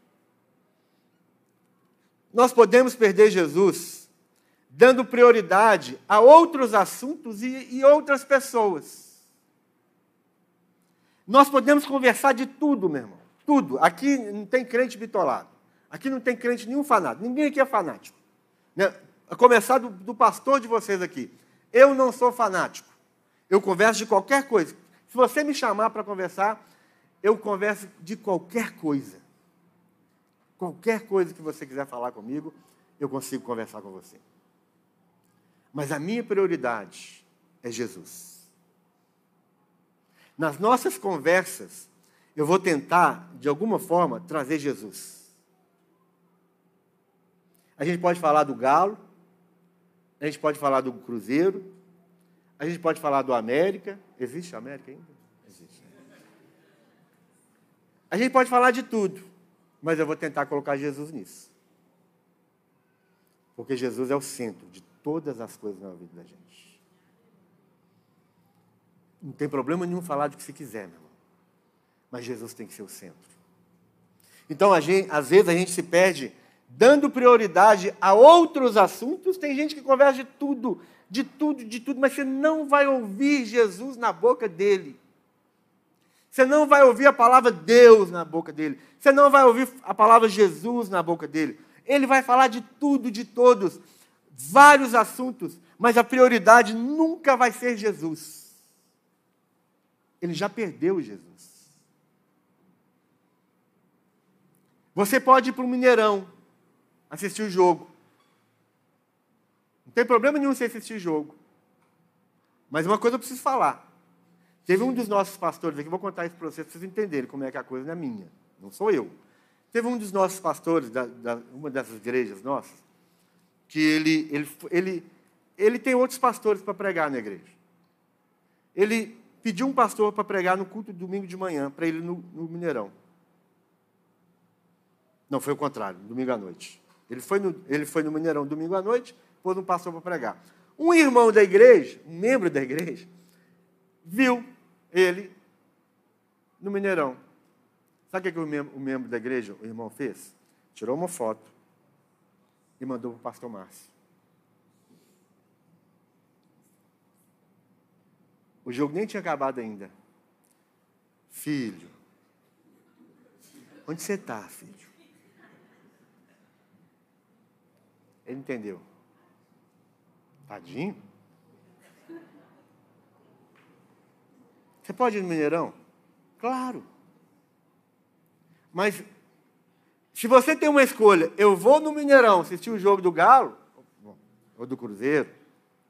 Nós podemos perder Jesus dando prioridade a outros assuntos e, e outras pessoas. Nós podemos conversar de tudo, meu irmão. Tudo. Aqui não tem crente bitolado. Aqui não tem crente nenhum fanático. Ninguém aqui é fanático. Né? A começar do, do pastor de vocês aqui. Eu não sou fanático. Eu converso de qualquer coisa. Se você me chamar para conversar, eu converso de qualquer coisa. Qualquer coisa que você quiser falar comigo, eu consigo conversar com você. Mas a minha prioridade é Jesus. Nas nossas conversas, eu vou tentar, de alguma forma, trazer Jesus. A gente pode falar do Galo, a gente pode falar do Cruzeiro, a gente pode falar do América. Existe América ainda? Existe. A gente pode falar de tudo mas eu vou tentar colocar Jesus nisso. Porque Jesus é o centro de todas as coisas na vida da gente. Não tem problema nenhum falar do que se quiser, meu irmão. Mas Jesus tem que ser o centro. Então, gente, às vezes, a gente se perde dando prioridade a outros assuntos. Tem gente que conversa de tudo, de tudo, de tudo, mas você não vai ouvir Jesus na boca dele. Você não vai ouvir a palavra Deus na boca dele. Você não vai ouvir a palavra Jesus na boca dele. Ele vai falar de tudo, de todos, vários assuntos, mas a prioridade nunca vai ser Jesus. Ele já perdeu Jesus. Você pode ir para o Mineirão assistir o jogo. Não tem problema nenhum você assistir jogo. Mas uma coisa eu preciso falar. Teve um dos nossos pastores aqui, vou contar isso para vocês, para vocês entenderem como é que a coisa não é minha, não sou eu. Teve um dos nossos pastores, da, da, uma dessas igrejas nossas, que ele, ele, ele, ele tem outros pastores para pregar na igreja. Ele pediu um pastor para pregar no culto domingo de manhã, para ele no, no Mineirão. Não, foi o contrário, domingo à noite. Ele foi no, ele foi no Mineirão domingo à noite, um pastor para pregar. Um irmão da igreja, um membro da igreja, viu ele no Mineirão. Sabe o que o membro, o membro da igreja, o irmão, fez? Tirou uma foto e mandou para o pastor Márcio. O jogo nem tinha acabado ainda. Filho, onde você está, filho? Ele entendeu. Tadinho. Você pode ir no Mineirão? Claro. Mas se você tem uma escolha, eu vou no Mineirão assistir o jogo do Galo, ou do Cruzeiro,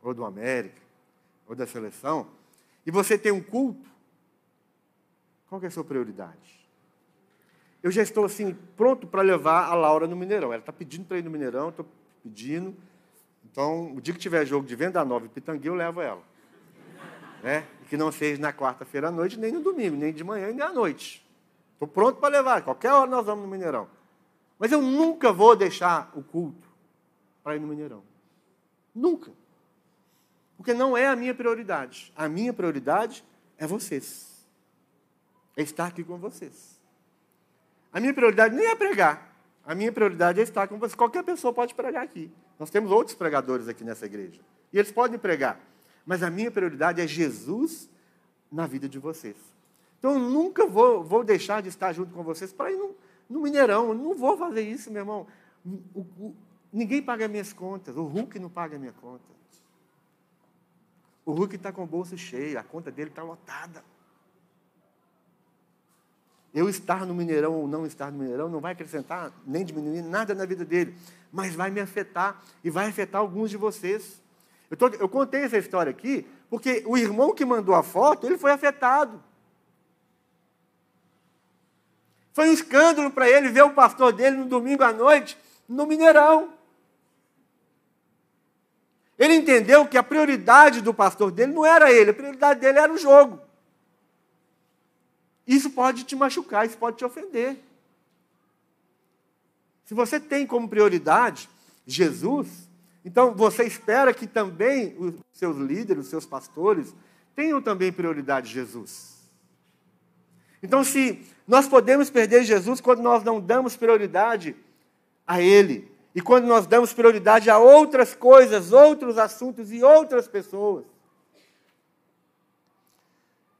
ou do América, ou da seleção, e você tem um culto, qual é a sua prioridade? Eu já estou assim, pronto para levar a Laura no Mineirão. Ela está pedindo para ir no Mineirão, estou pedindo. Então, o dia que tiver jogo de venda nova e pitangueira, eu levo ela. Né? Que não seja na quarta-feira à noite, nem no domingo, nem de manhã, nem à noite. Estou pronto para levar, qualquer hora nós vamos no Mineirão. Mas eu nunca vou deixar o culto para ir no Mineirão. Nunca. Porque não é a minha prioridade. A minha prioridade é vocês. É estar aqui com vocês. A minha prioridade nem é pregar. A minha prioridade é estar com vocês. Qualquer pessoa pode pregar aqui. Nós temos outros pregadores aqui nessa igreja. E eles podem pregar. Mas a minha prioridade é Jesus na vida de vocês. Então eu nunca vou, vou deixar de estar junto com vocês para ir no, no Mineirão. Eu não vou fazer isso, meu irmão. O, o, ninguém paga minhas contas. O Hulk não paga minha conta. O Hulk está com o bolso cheio, a conta dele está lotada. Eu estar no Mineirão ou não estar no Mineirão não vai acrescentar nem diminuir nada na vida dele, mas vai me afetar e vai afetar alguns de vocês. Eu, tô, eu contei essa história aqui porque o irmão que mandou a foto, ele foi afetado. Foi um escândalo para ele ver o pastor dele no domingo à noite no Mineirão. Ele entendeu que a prioridade do pastor dele não era ele, a prioridade dele era o jogo. Isso pode te machucar, isso pode te ofender. Se você tem como prioridade Jesus, então você espera que também os seus líderes, os seus pastores, tenham também prioridade Jesus. Então, se nós podemos perder Jesus quando nós não damos prioridade a Ele, e quando nós damos prioridade a outras coisas, outros assuntos e outras pessoas.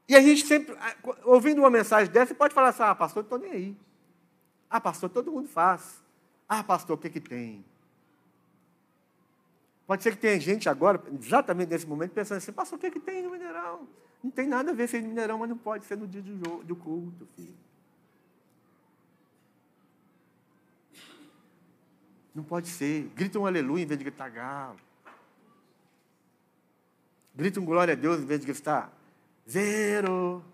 E a gente sempre, ouvindo uma mensagem dessa, pode falar assim: ah, pastor, estou nem aí. Ah, pastor, todo mundo faz. Ah, pastor, o que, que tem? Pode ser que tenha gente agora, exatamente nesse momento, pensando assim: pastor, o que, que tem no Mineirão? Não tem nada a ver ser no Mineirão, mas não pode ser no dia do, do culto, filho. Não pode ser. Grita um aleluia em vez de gritar galo. Grita um glória a Deus em vez de gritar zero.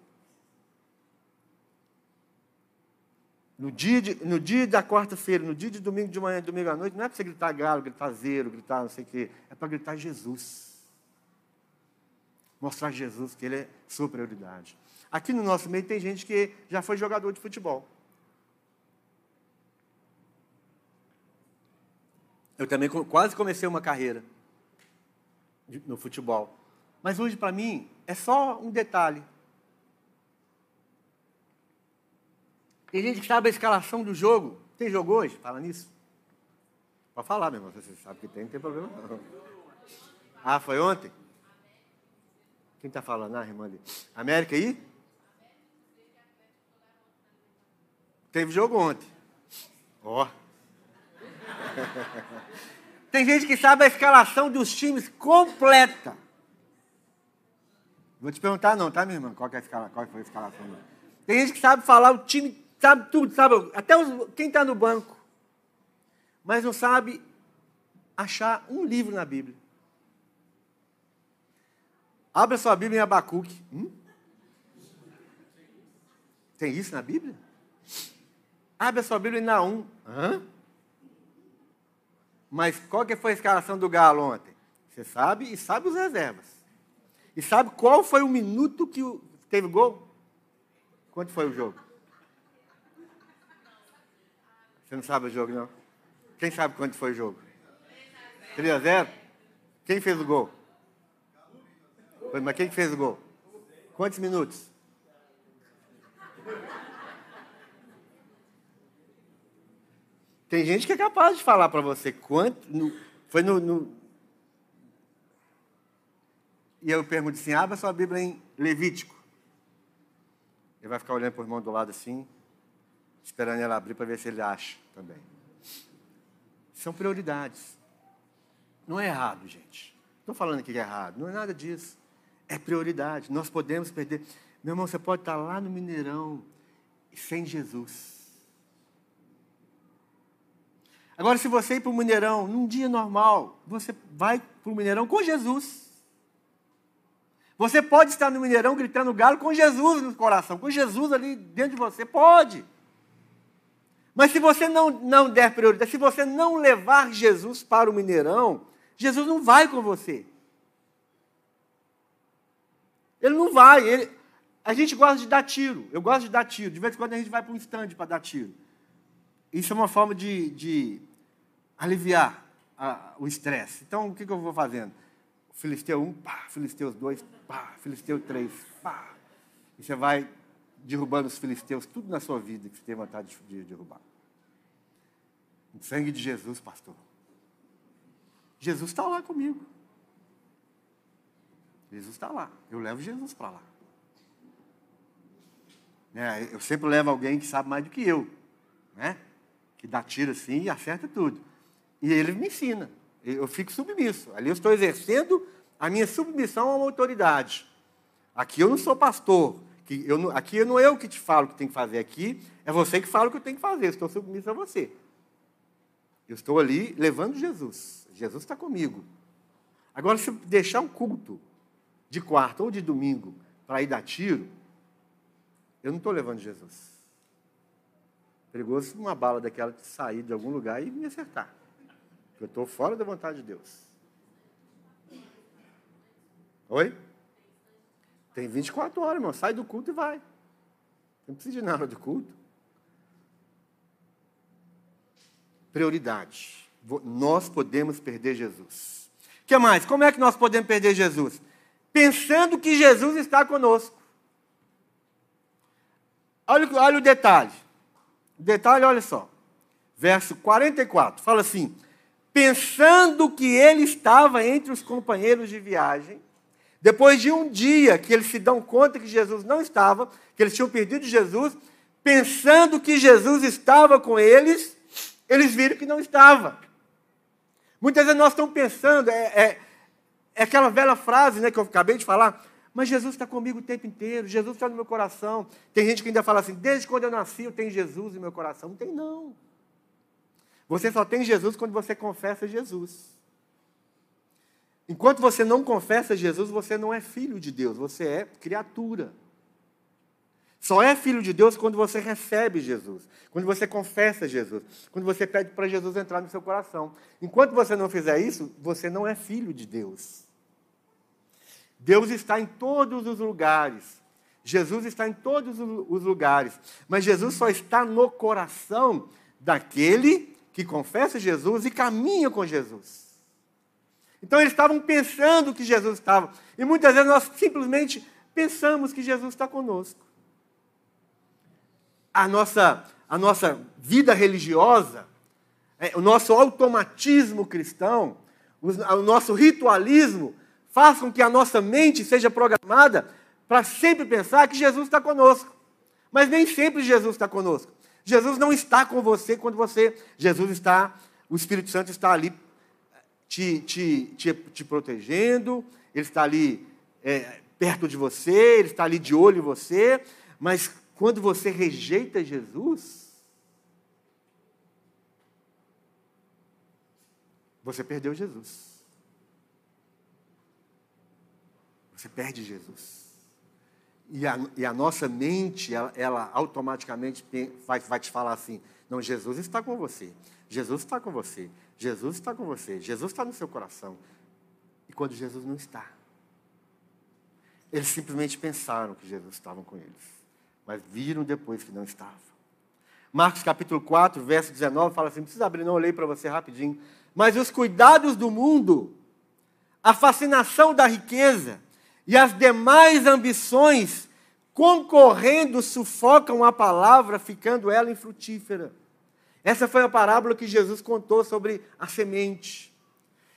No dia, de, no dia da quarta-feira, no dia de domingo de manhã, domingo à noite, não é para você gritar galo, gritar zero, gritar não sei o quê. É para gritar Jesus. Mostrar Jesus que Ele é sua prioridade. Aqui no nosso meio tem gente que já foi jogador de futebol. Eu também quase comecei uma carreira no futebol. Mas hoje, para mim, é só um detalhe. Tem gente que sabe a escalação do jogo. Tem jogo hoje? Fala nisso. Pode falar, meu irmão. Você sabe que tem, não tem problema não. Ah, foi ontem? Quem está falando? Ah, irmã ali. América aí? Teve jogo ontem. Ó. Oh. Tem gente que sabe a escalação dos times completa. Vou te perguntar não, tá, minha irmã? Qual, é a escala, qual foi a escalação? Tem gente que sabe falar o time, sabe tudo, sabe até os, quem está no banco. Mas não sabe achar um livro na Bíblia. Abra sua Bíblia em Abacuque. Hum? Tem isso na Bíblia? Abra sua Bíblia em Naum. Hã? Mas qual que foi a escalação do Galo ontem? Você sabe e sabe os reservas. E sabe qual foi o minuto que teve gol? Quanto foi o jogo? Você não sabe o jogo, não? Quem sabe quanto foi o jogo? 3 a 0? Quem fez o gol? Mas quem fez o gol? Quantos minutos? Tem gente que é capaz de falar para você quanto. No, foi no, no, E eu pergunto assim: abra sua Bíblia em Levítico. Ele vai ficar olhando para o irmão do lado assim, esperando ela abrir para ver se ele acha também. São prioridades. Não é errado, gente. Estou falando que é errado. Não é nada disso. É prioridade. Nós podemos perder. Meu irmão, você pode estar lá no Mineirão sem Jesus. Agora, se você ir para o Mineirão num dia normal, você vai para o Mineirão com Jesus. Você pode estar no Mineirão gritando galo com Jesus no coração, com Jesus ali dentro de você. Pode. Mas se você não, não der prioridade, se você não levar Jesus para o Mineirão, Jesus não vai com você. Ele não vai. Ele... A gente gosta de dar tiro. Eu gosto de dar tiro. De vez em quando a gente vai para um stand para dar tiro. Isso é uma forma de, de aliviar a, o estresse. Então, o que, que, eu vou fazendo? Filisteu 1, pá, Filisteus 2, pá, Filisteu 3, pá. E você vai derrubando os filisteus, tudo na sua vida que você tem vontade de derrubar. O sangue de Jesus, pastor. Jesus está lá comigo. Jesus está lá. Eu levo Jesus para lá. É, eu sempre levo alguém que sabe mais do que eu. Né? Que dá tiro assim e acerta tudo. E ele me ensina. Eu fico submisso. Ali eu estou exercendo a minha submissão a uma autoridade. Aqui eu não sou pastor. Eu, aqui não é eu que te falo o que tem que fazer. Aqui é você que fala o que eu tenho que fazer. Estou submisso a você. Eu estou ali levando Jesus. Jesus está comigo. Agora, se eu deixar um culto de quarta ou de domingo para ir dar tiro, eu não estou levando Jesus. Perigoso uma bala daquela sair de algum lugar e me acertar. Eu estou fora da vontade de Deus. Oi? Tem 24 horas, irmão. Sai do culto e vai. Não precisa de nada do culto. Prioridade. Nós podemos perder Jesus. O que mais? Como é que nós podemos perder Jesus? Pensando que Jesus está conosco. Olha, olha o detalhe. Detalhe, olha só. Verso 44. Fala assim: Pensando que ele estava entre os companheiros de viagem, depois de um dia que eles se dão conta que Jesus não estava, que eles tinham perdido Jesus, pensando que Jesus estava com eles, eles viram que não estava. Muitas vezes nós estamos pensando, é, é, é aquela velha frase né, que eu acabei de falar, mas Jesus está comigo o tempo inteiro, Jesus está no meu coração. Tem gente que ainda fala assim, desde quando eu nasci eu tenho Jesus no meu coração. Não tem não. Você só tem Jesus quando você confessa Jesus. Enquanto você não confessa Jesus, você não é filho de Deus, você é criatura. Só é filho de Deus quando você recebe Jesus, quando você confessa Jesus, quando você pede para Jesus entrar no seu coração. Enquanto você não fizer isso, você não é filho de Deus. Deus está em todos os lugares. Jesus está em todos os lugares. Mas Jesus só está no coração daquele que confessa Jesus e caminha com Jesus. Então eles estavam pensando que Jesus estava. E muitas vezes nós simplesmente pensamos que Jesus está conosco. A nossa, a nossa vida religiosa, é, o nosso automatismo cristão, o, nosso ritualismo, faz com que a nossa mente seja programada para sempre pensar que Jesus está conosco. Mas nem sempre Jesus está conosco. Jesus não está com você quando você. Jesus está, o Espírito Santo está ali te, te, te, te protegendo, ele está ali é, perto de você, ele está ali de olho em você, mas quando você rejeita Jesus, você perdeu Jesus. Você perde Jesus. E a, e a nossa mente, ela, ela automaticamente vai, vai te falar assim: não, Jesus está com você. Jesus está com você. Jesus está com você. Jesus está no seu coração. E quando Jesus não está, eles simplesmente pensaram que Jesus estava com eles, mas viram depois que não estava. Marcos capítulo 4, verso 19, fala assim: não precisa abrir, não, olhei para você rapidinho. Mas os cuidados do mundo, a fascinação da riqueza e as demais ambições concorrendo sufocam a palavra, ficando ela infrutífera. Essa foi a parábola que Jesus contou sobre a semente.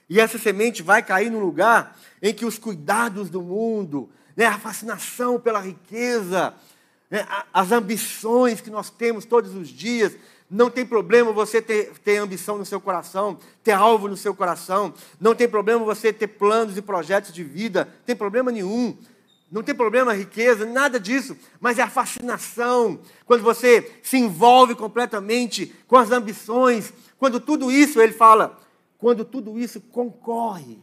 E essa semente vai cair num lugar em que os cuidados do mundo, né, a fascinação pela riqueza, né, as ambições que nós temos todos os dias, não tem problema você ter, ter ambição no seu coração, ter alvo no seu coração, não tem problema você ter planos e projetos de vida, tem problema nenhum. Não tem problema a riqueza, nada disso, mas é a fascinação, quando você se envolve completamente com as ambições, quando tudo isso, ele fala, quando tudo isso concorre.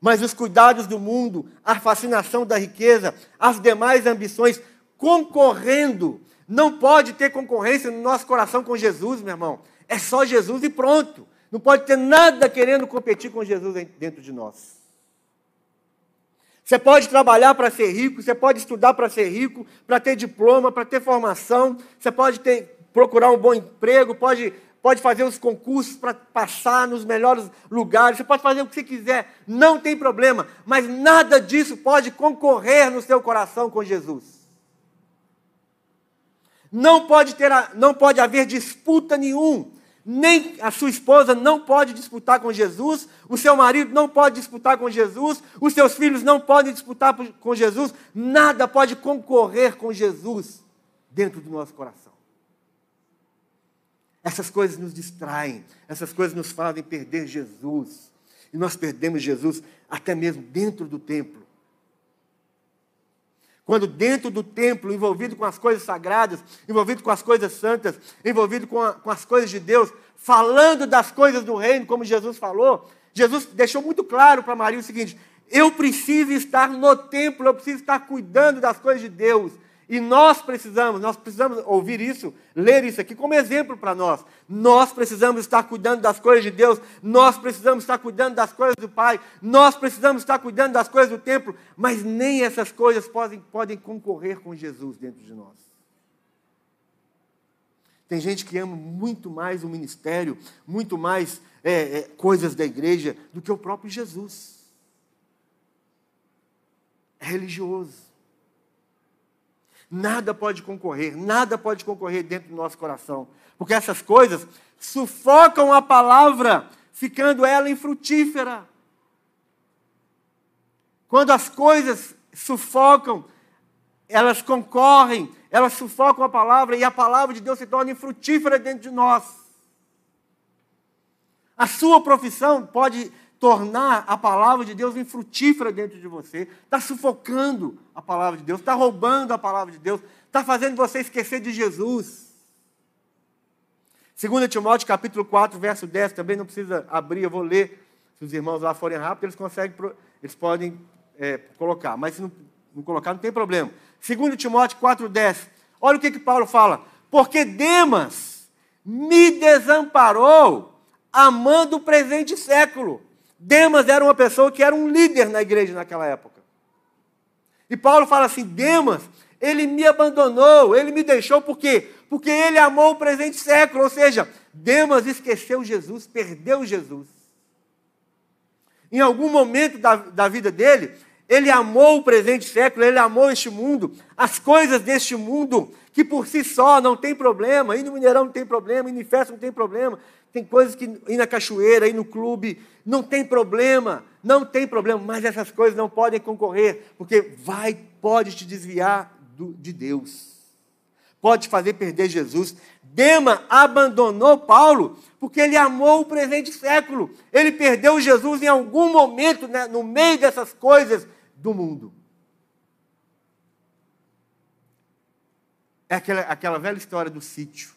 Mas os cuidados do mundo, a fascinação da riqueza, as demais ambições concorrendo, não pode ter concorrência no nosso coração com Jesus, meu irmão. É só Jesus e pronto. Não pode ter nada querendo competir com Jesus dentro de nós. Você pode trabalhar para ser rico, você pode estudar para ser rico, para ter diploma, para ter formação, você pode ter, procurar um bom emprego, pode, pode fazer os concursos para passar nos melhores lugares, você pode fazer o que você quiser, não tem problema, mas nada disso pode concorrer no seu coração com Jesus. Não pode, ter, não pode haver disputa nenhum nem a sua esposa não pode disputar com Jesus, o seu marido não pode disputar com Jesus, os seus filhos não podem disputar com Jesus, nada pode concorrer com Jesus dentro do nosso coração. Essas coisas nos distraem, essas coisas nos fazem perder Jesus. E nós perdemos Jesus até mesmo dentro do templo. Quando dentro do templo, envolvido com as coisas sagradas, envolvido com as coisas santas, envolvido com, a, com as coisas de Deus, falando das coisas do reino, como Jesus falou, Jesus deixou muito claro para Maria o seguinte: eu preciso estar no templo, eu preciso estar cuidando das coisas de Deus. E nós precisamos, nós precisamos ouvir isso, ler isso aqui como exemplo para nós. Nós precisamos estar cuidando das coisas de Deus, nós precisamos estar cuidando das coisas do Pai, nós precisamos estar cuidando das coisas do templo, mas nem essas coisas podem, podem concorrer com Jesus dentro de nós. Tem gente que ama muito mais o ministério, muito mais é, é, coisas da igreja do que o próprio Jesus. É religioso. Nada pode concorrer, nada pode concorrer dentro do nosso coração. Porque essas coisas sufocam a palavra, ficando ela infrutífera. Quando as coisas sufocam, elas concorrem, elas sufocam a palavra e a palavra de Deus se torna infrutífera dentro de nós. A sua profissão pode tornar a palavra de Deus infrutífera dentro de você, está sufocando a palavra de Deus, está roubando a palavra de Deus, está fazendo você esquecer de Jesus. 2 Timóteo capítulo 4, verso 10, também não precisa abrir, eu vou ler. Se os irmãos lá forem rápidos, eles conseguem, eles podem é, colocar, mas se não, não colocar, não tem problema. 2 Timóteo 4, 10. Olha o que, que Paulo fala. Porque Demas me desamparou amando o presente século Demas era uma pessoa que era um líder na igreja naquela época. E Paulo fala assim: Demas, ele me abandonou, ele me deixou, por quê? Porque ele amou o presente século, ou seja, Demas esqueceu Jesus, perdeu Jesus. Em algum momento da, da vida dele, ele amou o presente século, ele amou este mundo, as coisas deste mundo, que por si só não tem problema, ir no Mineirão não tem problema, ir em festa não tem problema, tem coisas que ir na cachoeira, ir no clube, não tem problema, não tem problema, mas essas coisas não podem concorrer, porque vai, pode te desviar do, de Deus, pode te fazer perder Jesus. Dema abandonou Paulo porque ele amou o presente século, ele perdeu Jesus em algum momento, né, no meio dessas coisas do mundo. É aquela, aquela velha história do sítio.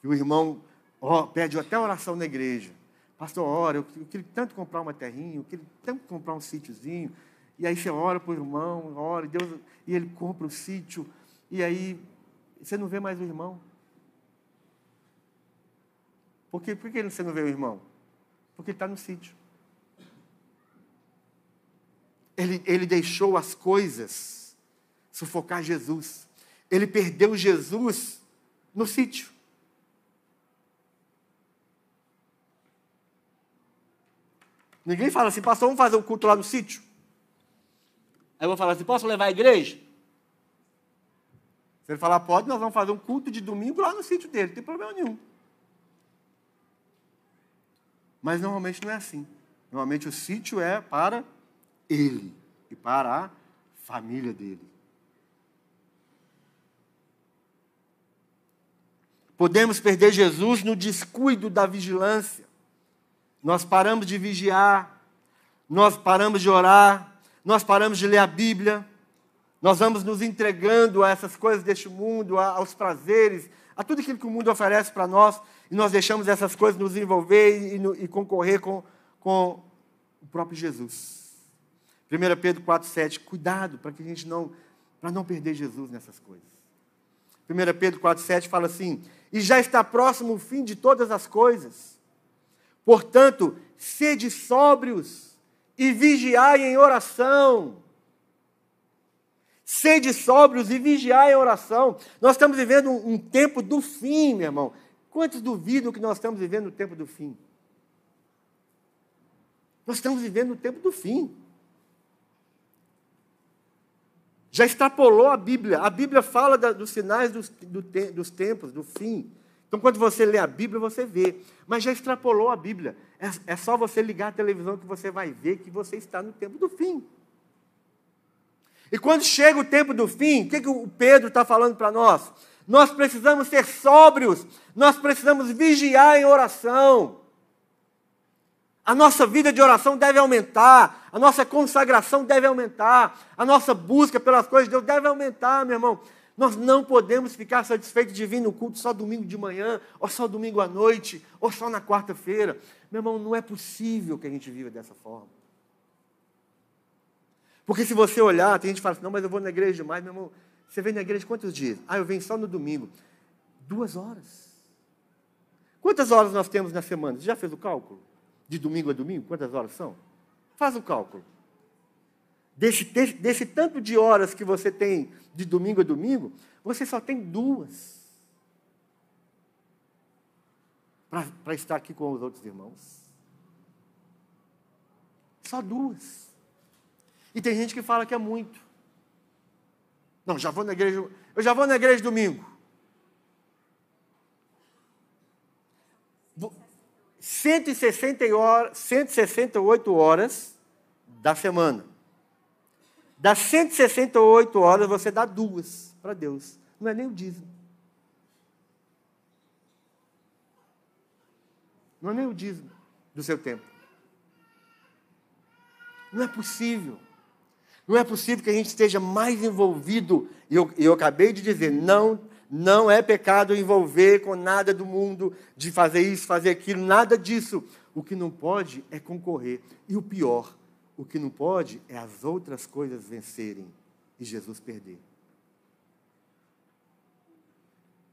Que o irmão oh, pede até oração na igreja. Pastor, ora, eu, eu queria tanto comprar uma terrinha, eu queria tanto comprar um sítiozinho. E aí você ora para o irmão, ora, Deus, e ele compra o sítio, e aí você não vê mais o irmão. Por, quê? Por que você não vê o irmão? Porque ele está no sítio. Ele, ele deixou as coisas sufocar Jesus. Ele perdeu Jesus no sítio. Ninguém fala assim, pastor, vamos fazer um culto lá no sítio? Aí eu vou falar assim, posso levar a igreja? Se ele falar, pode, nós vamos fazer um culto de domingo lá no sítio dele, não tem problema nenhum. Mas normalmente não é assim. Normalmente o sítio é para ele e para a família dele. Podemos perder Jesus no descuido da vigilância nós paramos de vigiar, nós paramos de orar, nós paramos de ler a Bíblia, nós vamos nos entregando a essas coisas deste mundo, aos prazeres, a tudo aquilo que o mundo oferece para nós, e nós deixamos essas coisas nos envolver e, e concorrer com, com o próprio Jesus. 1 Pedro 4,7, cuidado para que a gente não, para não perder Jesus nessas coisas. 1 Pedro 4,7 fala assim: e já está próximo o fim de todas as coisas. Portanto, sede sóbrios e vigiai em oração. Sede sóbrios e vigiai em oração. Nós estamos vivendo um, um tempo do fim, meu irmão. Quantos duvidam que nós estamos vivendo o tempo do fim? Nós estamos vivendo o tempo do fim. Já extrapolou a Bíblia. A Bíblia fala da, dos sinais dos, do dos tempos, do fim. Então, quando você lê a Bíblia, você vê. Mas já extrapolou a Bíblia. É, é só você ligar a televisão que você vai ver que você está no tempo do fim. E quando chega o tempo do fim, o que, que o Pedro está falando para nós? Nós precisamos ser sóbrios, nós precisamos vigiar em oração. A nossa vida de oração deve aumentar, a nossa consagração deve aumentar, a nossa busca pelas coisas de Deus deve aumentar, meu irmão. Nós não podemos ficar satisfeitos de vir no culto só domingo de manhã, ou só domingo à noite, ou só na quarta-feira. Meu irmão, não é possível que a gente viva dessa forma. Porque se você olhar, tem gente que fala assim, não, mas eu vou na igreja demais, meu irmão. Você vem na igreja quantos dias? Ah, eu venho só no domingo. Duas horas. Quantas horas nós temos na semana? Você já fez o cálculo? De domingo a domingo, quantas horas são? Faz o cálculo. Desse, desse, tanto de horas que você tem de domingo a domingo, você só tem duas. Para estar aqui com os outros irmãos. Só duas. E tem gente que fala que é muito. Não, já vou na igreja. Eu já vou na igreja domingo. 160 horas, 168 horas da semana. Das 168 horas, você dá duas para Deus. Não é nem o dízimo. Não é nem o dízimo do seu tempo. Não é possível. Não é possível que a gente esteja mais envolvido. E eu, eu acabei de dizer, não, não é pecado envolver com nada do mundo, de fazer isso, fazer aquilo, nada disso. O que não pode é concorrer. E o pior, o que não pode é as outras coisas vencerem e Jesus perder.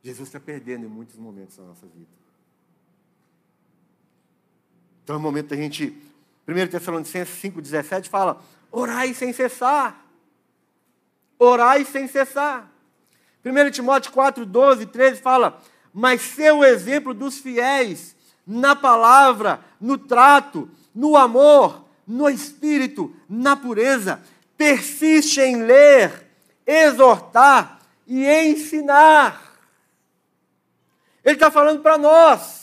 Jesus está perdendo em muitos momentos da nossa vida. Então é o momento da gente. 1 Tessalonicenses 5,17 fala: Orai sem cessar. Orai sem cessar. 1 Timóteo 4, 12, 13 fala: Mas ser o exemplo dos fiéis na palavra, no trato, no amor, no espírito, na pureza. Persiste em ler, exortar e ensinar. Ele está falando para nós.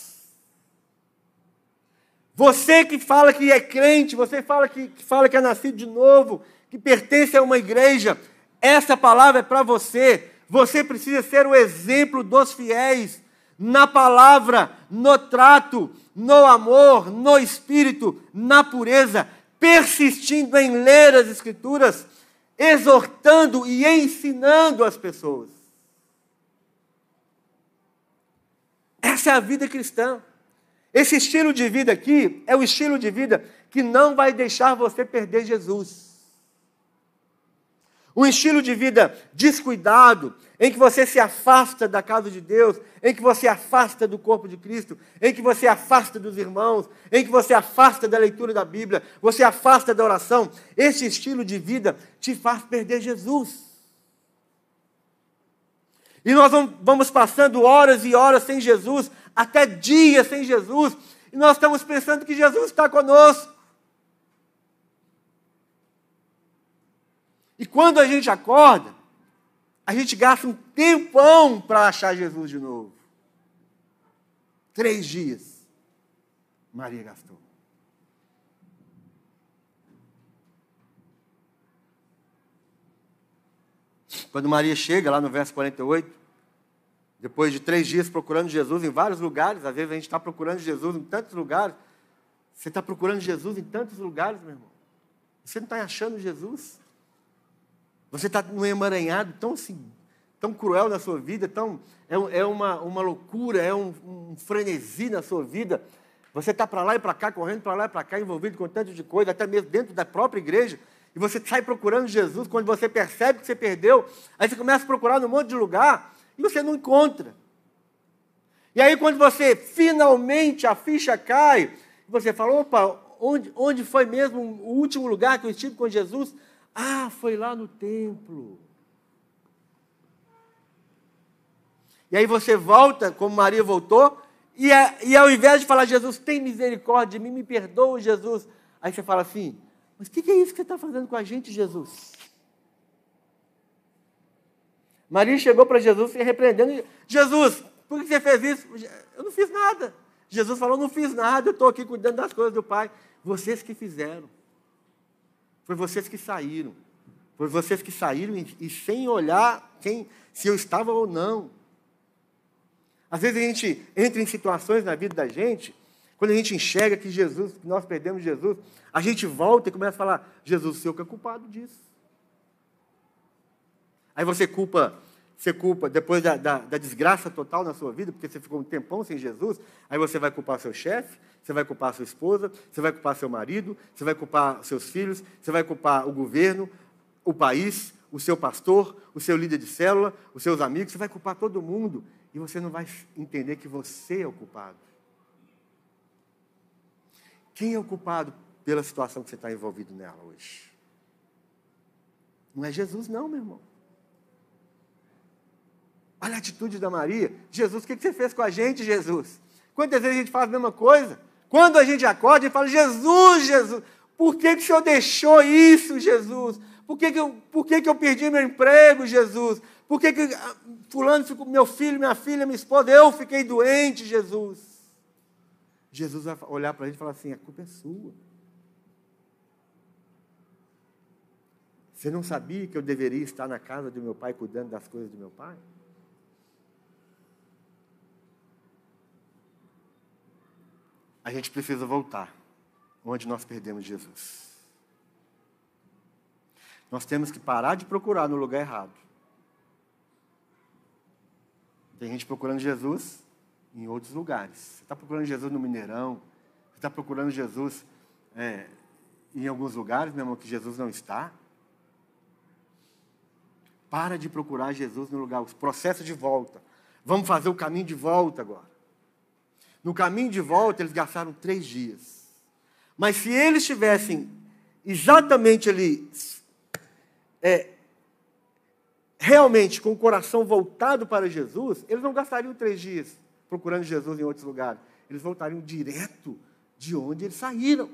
Você que fala que é crente, você fala que, que fala que é nascido de novo, que pertence a uma igreja, essa palavra é para você. Você precisa ser o exemplo dos fiéis na palavra, no trato, no amor, no espírito, na pureza, persistindo em ler as Escrituras, exortando e ensinando as pessoas. Essa é a vida cristã. Esse estilo de vida aqui é o estilo de vida que não vai deixar você perder Jesus. Um estilo de vida descuidado, em que você se afasta da casa de Deus, em que você afasta do corpo de Cristo, em que você afasta dos irmãos, em que você afasta da leitura da Bíblia, você afasta da oração. Esse estilo de vida te faz perder Jesus. E nós vamos passando horas e horas sem Jesus, até dias sem Jesus, e nós estamos pensando que Jesus está conosco. E quando a gente acorda, a gente gasta um tempão para achar Jesus de novo. Três dias. Maria gastou. Quando Maria chega, lá no verso 48, depois de três dias procurando Jesus em vários lugares, às vezes a gente está procurando Jesus em tantos lugares. Você está procurando Jesus em tantos lugares, meu irmão. Você não está achando Jesus? Você está num emaranhado tão assim, tão cruel na sua vida, tão, é, é uma, uma loucura, é um, um frenesi na sua vida. Você está para lá e para cá, correndo para lá e para cá, envolvido com tanto de coisa, até mesmo dentro da própria igreja. E você sai procurando Jesus, quando você percebe que você perdeu, aí você começa a procurar num monte de lugar e você não encontra. E aí, quando você finalmente a ficha cai, você fala: opa, onde, onde foi mesmo o último lugar que eu estive com Jesus? Ah, foi lá no templo. E aí você volta, como Maria voltou, e, e ao invés de falar, Jesus, tem misericórdia de mim, me perdoa, Jesus. Aí você fala assim, mas o que, que é isso que você está fazendo com a gente, Jesus? Maria chegou para Jesus se repreendendo. Jesus, por que você fez isso? Eu não fiz nada. Jesus falou: não fiz nada, eu estou aqui cuidando das coisas do Pai. Vocês que fizeram. Foi vocês que saíram. Foi vocês que saíram e, e sem olhar quem, se eu estava ou não. Às vezes a gente entra em situações na vida da gente, quando a gente enxerga que Jesus, que nós perdemos Jesus, a gente volta e começa a falar: Jesus, o Senhor que é culpado disso. Aí você culpa, você culpa, depois da, da, da, desgraça total na sua vida, porque você ficou um tempão sem Jesus, aí você vai culpar seu chefe, você vai culpar sua esposa, você vai culpar seu marido, você vai culpar seus filhos, você vai culpar o governo, o país, o seu pastor, o seu líder de célula, os seus amigos, você vai culpar todo mundo e você não vai entender que você é o culpado. Quem é o culpado pela situação que você está envolvido nela hoje? Não é Jesus, não, meu irmão. Olha a atitude da Maria. Jesus, o que você fez com a gente, Jesus? Quantas vezes a gente faz a mesma coisa? Quando a gente acorda, a gente fala, Jesus, Jesus, por que, que o Senhor deixou isso, Jesus? Por que, que, eu, por que, que eu perdi meu emprego, Jesus? Por que, que ah, fulano ficou, meu filho, minha filha, minha esposa, eu fiquei doente, Jesus? Jesus vai olhar para a gente e falar assim, a culpa é sua. Você não sabia que eu deveria estar na casa do meu pai cuidando das coisas do meu pai? A gente precisa voltar onde nós perdemos Jesus. Nós temos que parar de procurar no lugar errado. Tem gente procurando Jesus em outros lugares. Você está procurando Jesus no Mineirão, você está procurando Jesus é, em alguns lugares, meu irmão, que Jesus não está. Para de procurar Jesus no lugar, o processo de volta. Vamos fazer o caminho de volta agora. No caminho de volta, eles gastaram três dias. Mas se eles tivessem exatamente ali, é, realmente com o coração voltado para Jesus, eles não gastariam três dias procurando Jesus em outros lugares. Eles voltariam direto de onde eles saíram.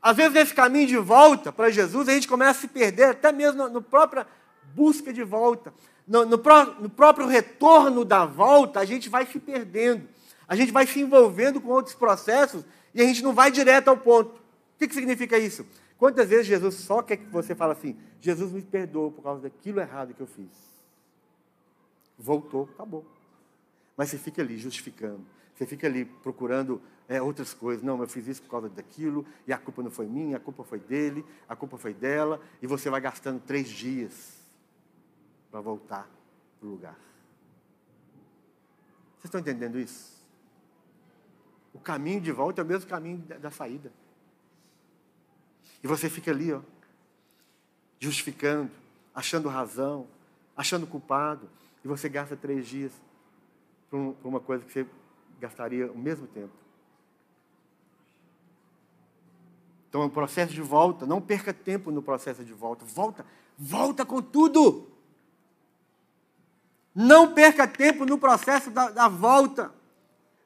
Às vezes, nesse caminho de volta para Jesus, a gente começa a se perder, até mesmo na própria busca de volta no, no, no próprio retorno da volta, a gente vai se perdendo. A gente vai se envolvendo com outros processos e a gente não vai direto ao ponto. O que, que significa isso? Quantas vezes Jesus só quer que você fale assim: Jesus me perdoou por causa daquilo errado que eu fiz. Voltou, acabou. Mas você fica ali justificando, você fica ali procurando é, outras coisas. Não, eu fiz isso por causa daquilo, e a culpa não foi minha, a culpa foi dele, a culpa foi dela, e você vai gastando três dias para voltar para o lugar. Vocês estão entendendo isso? O caminho de volta é o mesmo caminho da saída. E você fica ali, ó, justificando, achando razão, achando culpado, e você gasta três dias para uma coisa que você gastaria o mesmo tempo. Então, é um processo de volta. Não perca tempo no processo de volta. Volta, volta com tudo. Não perca tempo no processo da, da volta.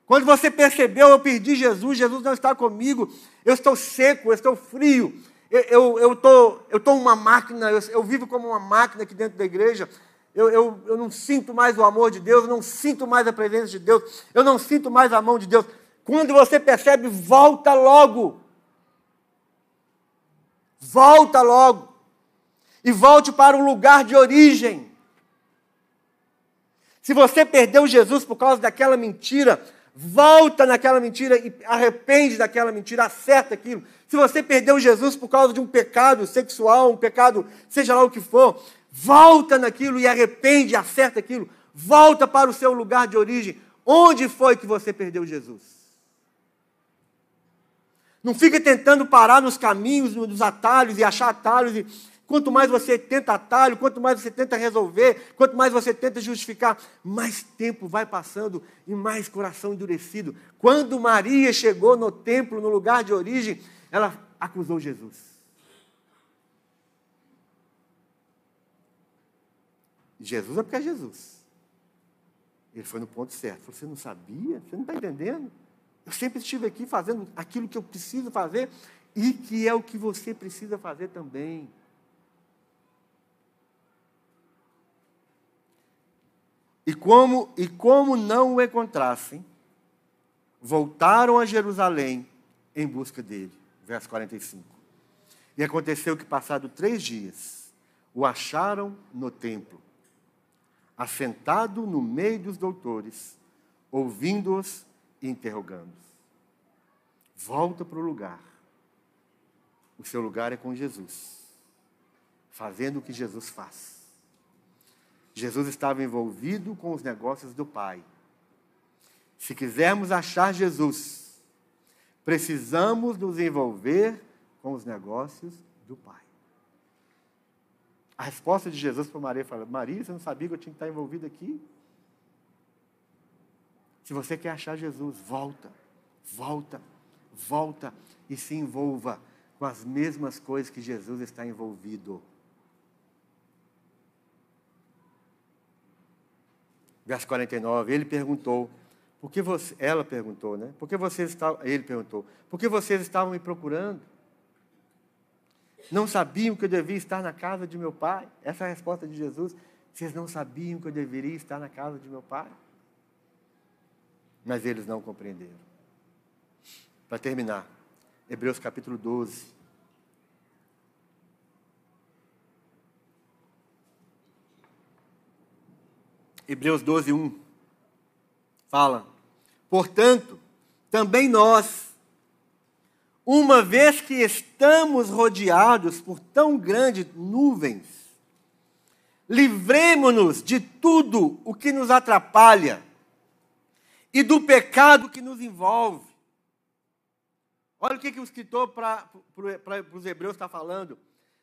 Quando você percebeu, eu perdi Jesus, Jesus não está comigo, eu estou seco, eu estou frio, eu estou eu, eu uma máquina, eu, eu, vivo como uma máquina aqui dentro da igreja, eu, eu, eu não sinto mais o amor de Deus, eu não sinto mais a presença de Deus, eu não sinto mais a mão de Deus. Quando você percebe, volta logo. Volta logo. E volte para o lugar de origem. Se você perdeu Jesus por causa daquela mentira, volta naquela mentira e arrepende daquela mentira, acerta aquilo. Se você perdeu Jesus por causa de um pecado sexual, um pecado, seja lá o que for, volta naquilo e arrepende, acerta aquilo. Volta para o seu lugar de origem. Onde foi que você perdeu Jesus? Não fica tentando parar nos caminhos, nos atalhos e achar atalhos e Quanto mais você tenta atalho, quanto mais você tenta resolver, quanto mais você tenta justificar, mais tempo vai passando e mais coração endurecido. Quando Maria chegou no templo, no lugar de origem, ela acusou Jesus. Jesus é porque é Jesus. Ele foi no ponto certo. Você não sabia? Você não está entendendo? Eu sempre estive aqui fazendo aquilo que eu preciso fazer e que é o que você precisa fazer também. E como, e como não o encontrassem, voltaram a Jerusalém em busca dele. Verso 45. E aconteceu que, passado três dias, o acharam no templo, assentado no meio dos doutores, ouvindo-os e interrogando-os. Volta para o lugar. O seu lugar é com Jesus, fazendo o que Jesus faz. Jesus estava envolvido com os negócios do Pai. Se quisermos achar Jesus, precisamos nos envolver com os negócios do Pai. A resposta de Jesus para Maria fala: Maria, você não sabia que eu tinha que estar envolvido aqui? Se você quer achar Jesus, volta, volta, volta e se envolva com as mesmas coisas que Jesus está envolvido. Verso 49, ele perguntou, por que você, ela perguntou, né? Por que vocês estavam, ele perguntou, por que vocês estavam me procurando? Não sabiam que eu devia estar na casa de meu pai? Essa é a resposta de Jesus. Vocês não sabiam que eu deveria estar na casa de meu pai? Mas eles não compreenderam. Para terminar, Hebreus capítulo 12. Hebreus 12, 1. Fala. Portanto, também nós, uma vez que estamos rodeados por tão grandes nuvens, livremos-nos de tudo o que nos atrapalha e do pecado que nos envolve. Olha o que, que o escritor para os hebreus está falando.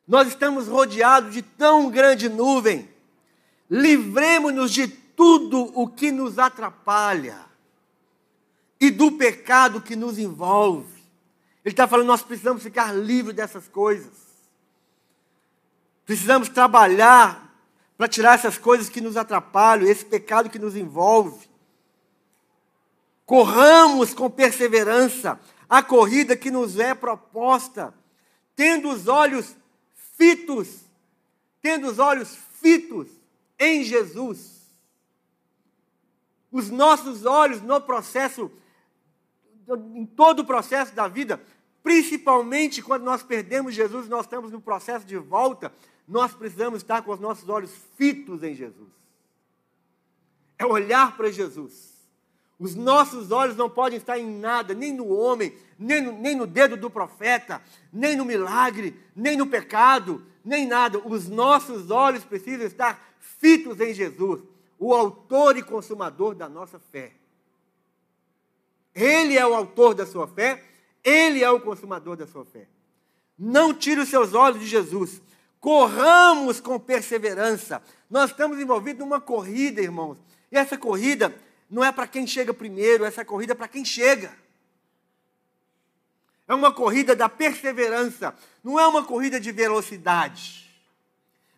Nós estamos rodeados de tão grande nuvem. Livremos-nos de tudo o que nos atrapalha e do pecado que nos envolve. Ele está falando, nós precisamos ficar livres dessas coisas. Precisamos trabalhar para tirar essas coisas que nos atrapalham, esse pecado que nos envolve. Corramos com perseverança a corrida que nos é proposta, tendo os olhos fitos, tendo os olhos fitos em Jesus. Os nossos olhos no processo, em todo o processo da vida, Principalmente quando nós perdemos Jesus, nós estamos no processo de volta, nós precisamos estar com os nossos olhos fitos em Jesus. É olhar para Jesus. Os nossos olhos não podem estar em nada, nem no homem, nem no, nem no dedo do profeta, nem no milagre, nem no pecado, nem nada. Os nossos olhos precisam estar fitos em Jesus, o autor e consumador da nossa fé. Ele é o autor da sua fé ele é o consumador da sua fé. Não tire os seus olhos de Jesus. Corramos com perseverança. Nós estamos envolvidos numa corrida, irmãos. E essa corrida não é para quem chega primeiro, essa corrida é para quem chega. É uma corrida da perseverança, não é uma corrida de velocidade.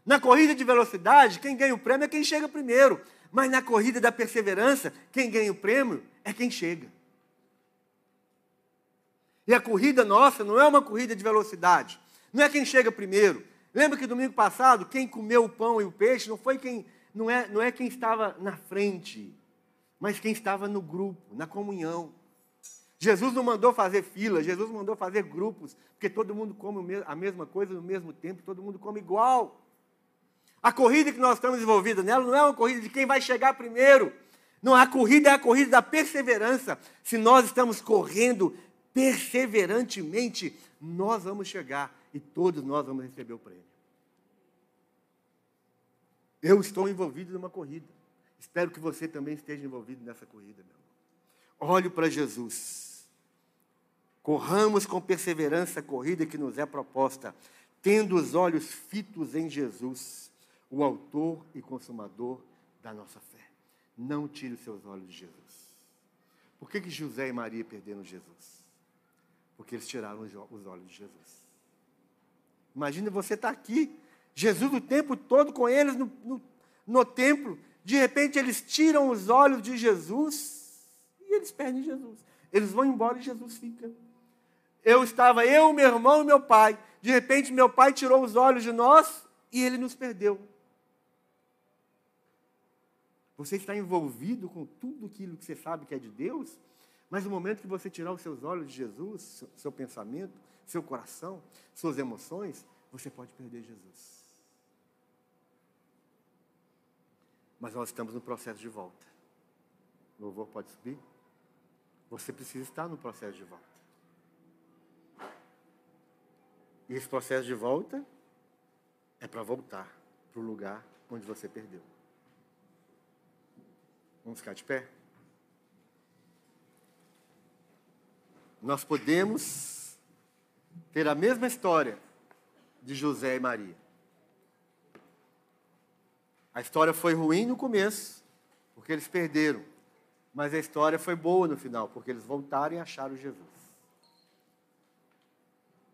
Na corrida de velocidade, quem ganha o prêmio é quem chega primeiro. Mas na corrida da perseverança, quem ganha o prêmio é quem chega. E a corrida nossa não é uma corrida de velocidade. Não é quem chega primeiro. Lembra que domingo passado, quem comeu o pão e o peixe não foi quem, não é, não é quem estava na frente, mas quem estava no grupo, na comunhão. Jesus não mandou fazer fila, Jesus mandou fazer grupos, porque todo mundo come a mesma coisa no mesmo tempo, todo mundo come igual. A corrida que nós estamos envolvidos nela não é uma corrida de quem vai chegar primeiro. Não, a corrida é a corrida da perseverança. Se nós estamos correndo perseverantemente, nós vamos chegar e todos nós vamos receber o prêmio. Eu estou envolvido numa corrida. Espero que você também esteja envolvido nessa corrida, meu irmão. Olhe para Jesus. Corramos com perseverança a corrida que nos é proposta, tendo os olhos fitos em Jesus, o autor e consumador da nossa fé. Não tire os seus olhos de Jesus. Por que, que José e Maria perderam Jesus? Porque eles tiraram os olhos de Jesus. Imagina você estar tá aqui, Jesus o tempo todo com eles no, no, no templo. De repente eles tiram os olhos de Jesus e eles perdem Jesus. Eles vão embora e Jesus fica. Eu estava, eu, meu irmão e meu pai. De repente, meu pai tirou os olhos de nós e ele nos perdeu. Você está envolvido com tudo aquilo que você sabe que é de Deus, mas no momento que você tirar os seus olhos de Jesus, seu, pensamento, seu coração, suas emoções, você pode perder Jesus. Mas nós estamos no processo de volta. O louvor pode subir? Você precisa estar no processo de volta. E esse processo de volta é para voltar para o lugar onde você perdeu. Vamos ficar de pé? Nós podemos ter a mesma história de José e Maria. A história foi ruim no começo, porque eles perderam. Mas a história foi boa no final, porque eles voltaram e acharam Jesus.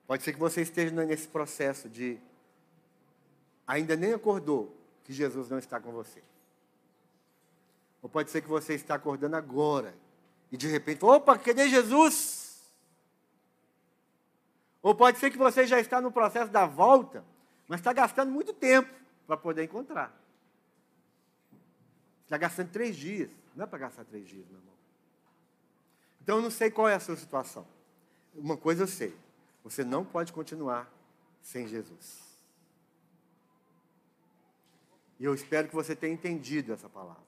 Pode ser que você esteja nesse processo de ainda nem acordou que Jesus não está com você. Ou pode ser que você está acordando agora e de repente, opa, cadê Jesus? Ou pode ser que você já está no processo da volta, mas está gastando muito tempo para poder encontrar. Está gastando três dias. Não é para gastar três dias, meu irmão. Então eu não sei qual é a sua situação. Uma coisa eu sei: você não pode continuar sem Jesus. E eu espero que você tenha entendido essa palavra.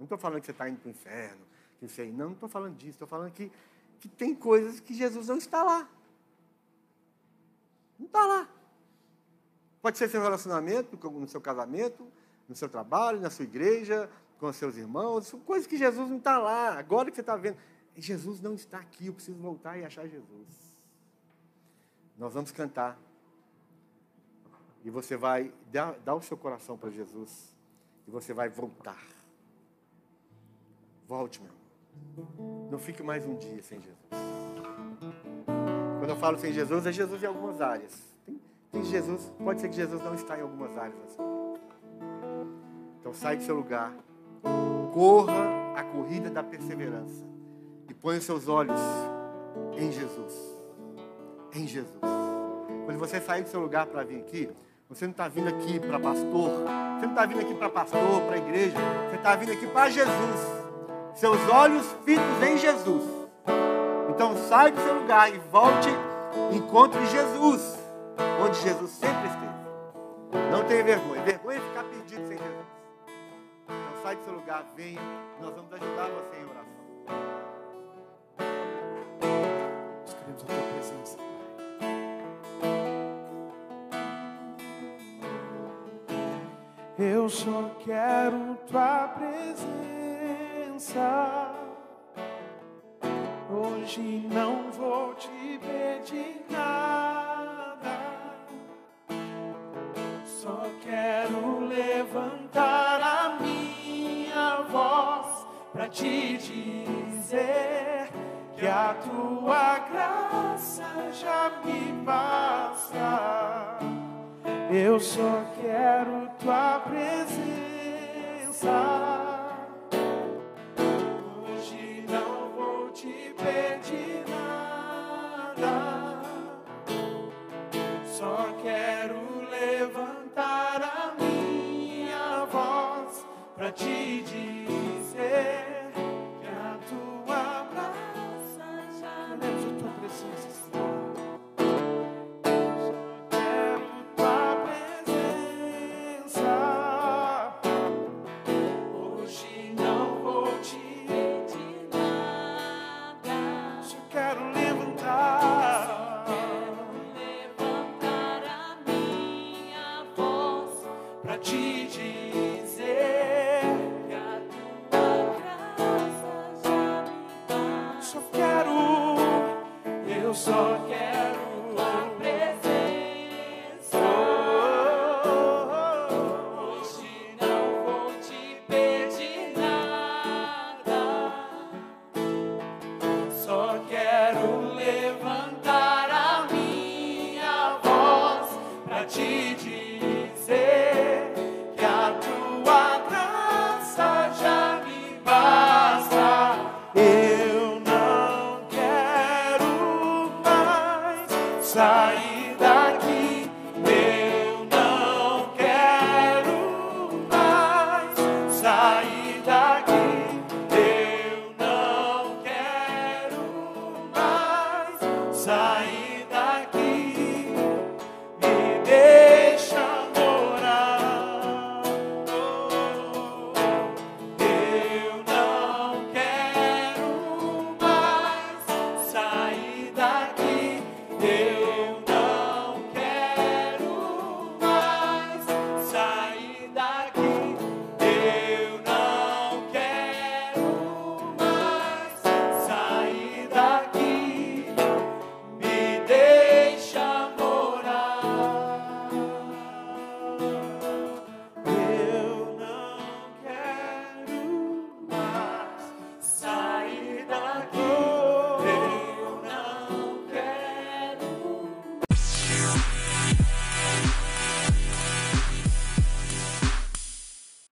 Não estou falando que você está indo para o inferno, que você, não, não estou falando disso. Estou falando que, que tem coisas que Jesus não está lá. Não está lá. Pode ser seu relacionamento, no seu casamento, no seu trabalho, na sua igreja, com os seus irmãos, são coisas que Jesus não está lá. Agora que você está vendo, Jesus não está aqui, eu preciso voltar e achar Jesus. Nós vamos cantar. E você vai dar, dar o seu coração para Jesus. E você vai voltar. Volte, meu irmão. Não fique mais um dia sem Jesus. Quando eu falo sem Jesus, é Jesus em algumas áreas. Tem, tem Jesus, pode ser que Jesus não está em algumas áreas assim. Então sai do seu lugar corra a corrida da perseverança e ponha os seus olhos em Jesus. Em Jesus. Quando você sair do seu lugar para vir aqui, você não está vindo aqui para pastor, você não está vindo aqui para pastor, para igreja, você está vindo aqui para Jesus. Seus olhos fitos em Jesus. Então sai do seu lugar e volte, encontre Jesus, onde Jesus sempre esteve. Não tenha vergonha. Vergonha é ficar perdido sem Jesus sai do seu lugar, venha, nós vamos ajudar você em oração. Nós queremos a tua presença, Pai. Eu só quero tua presença. Hoje não vou te pedir nada. Só quero levantar a minha voz para te dizer que a tua graça já me basta. Eu só quero tua presença.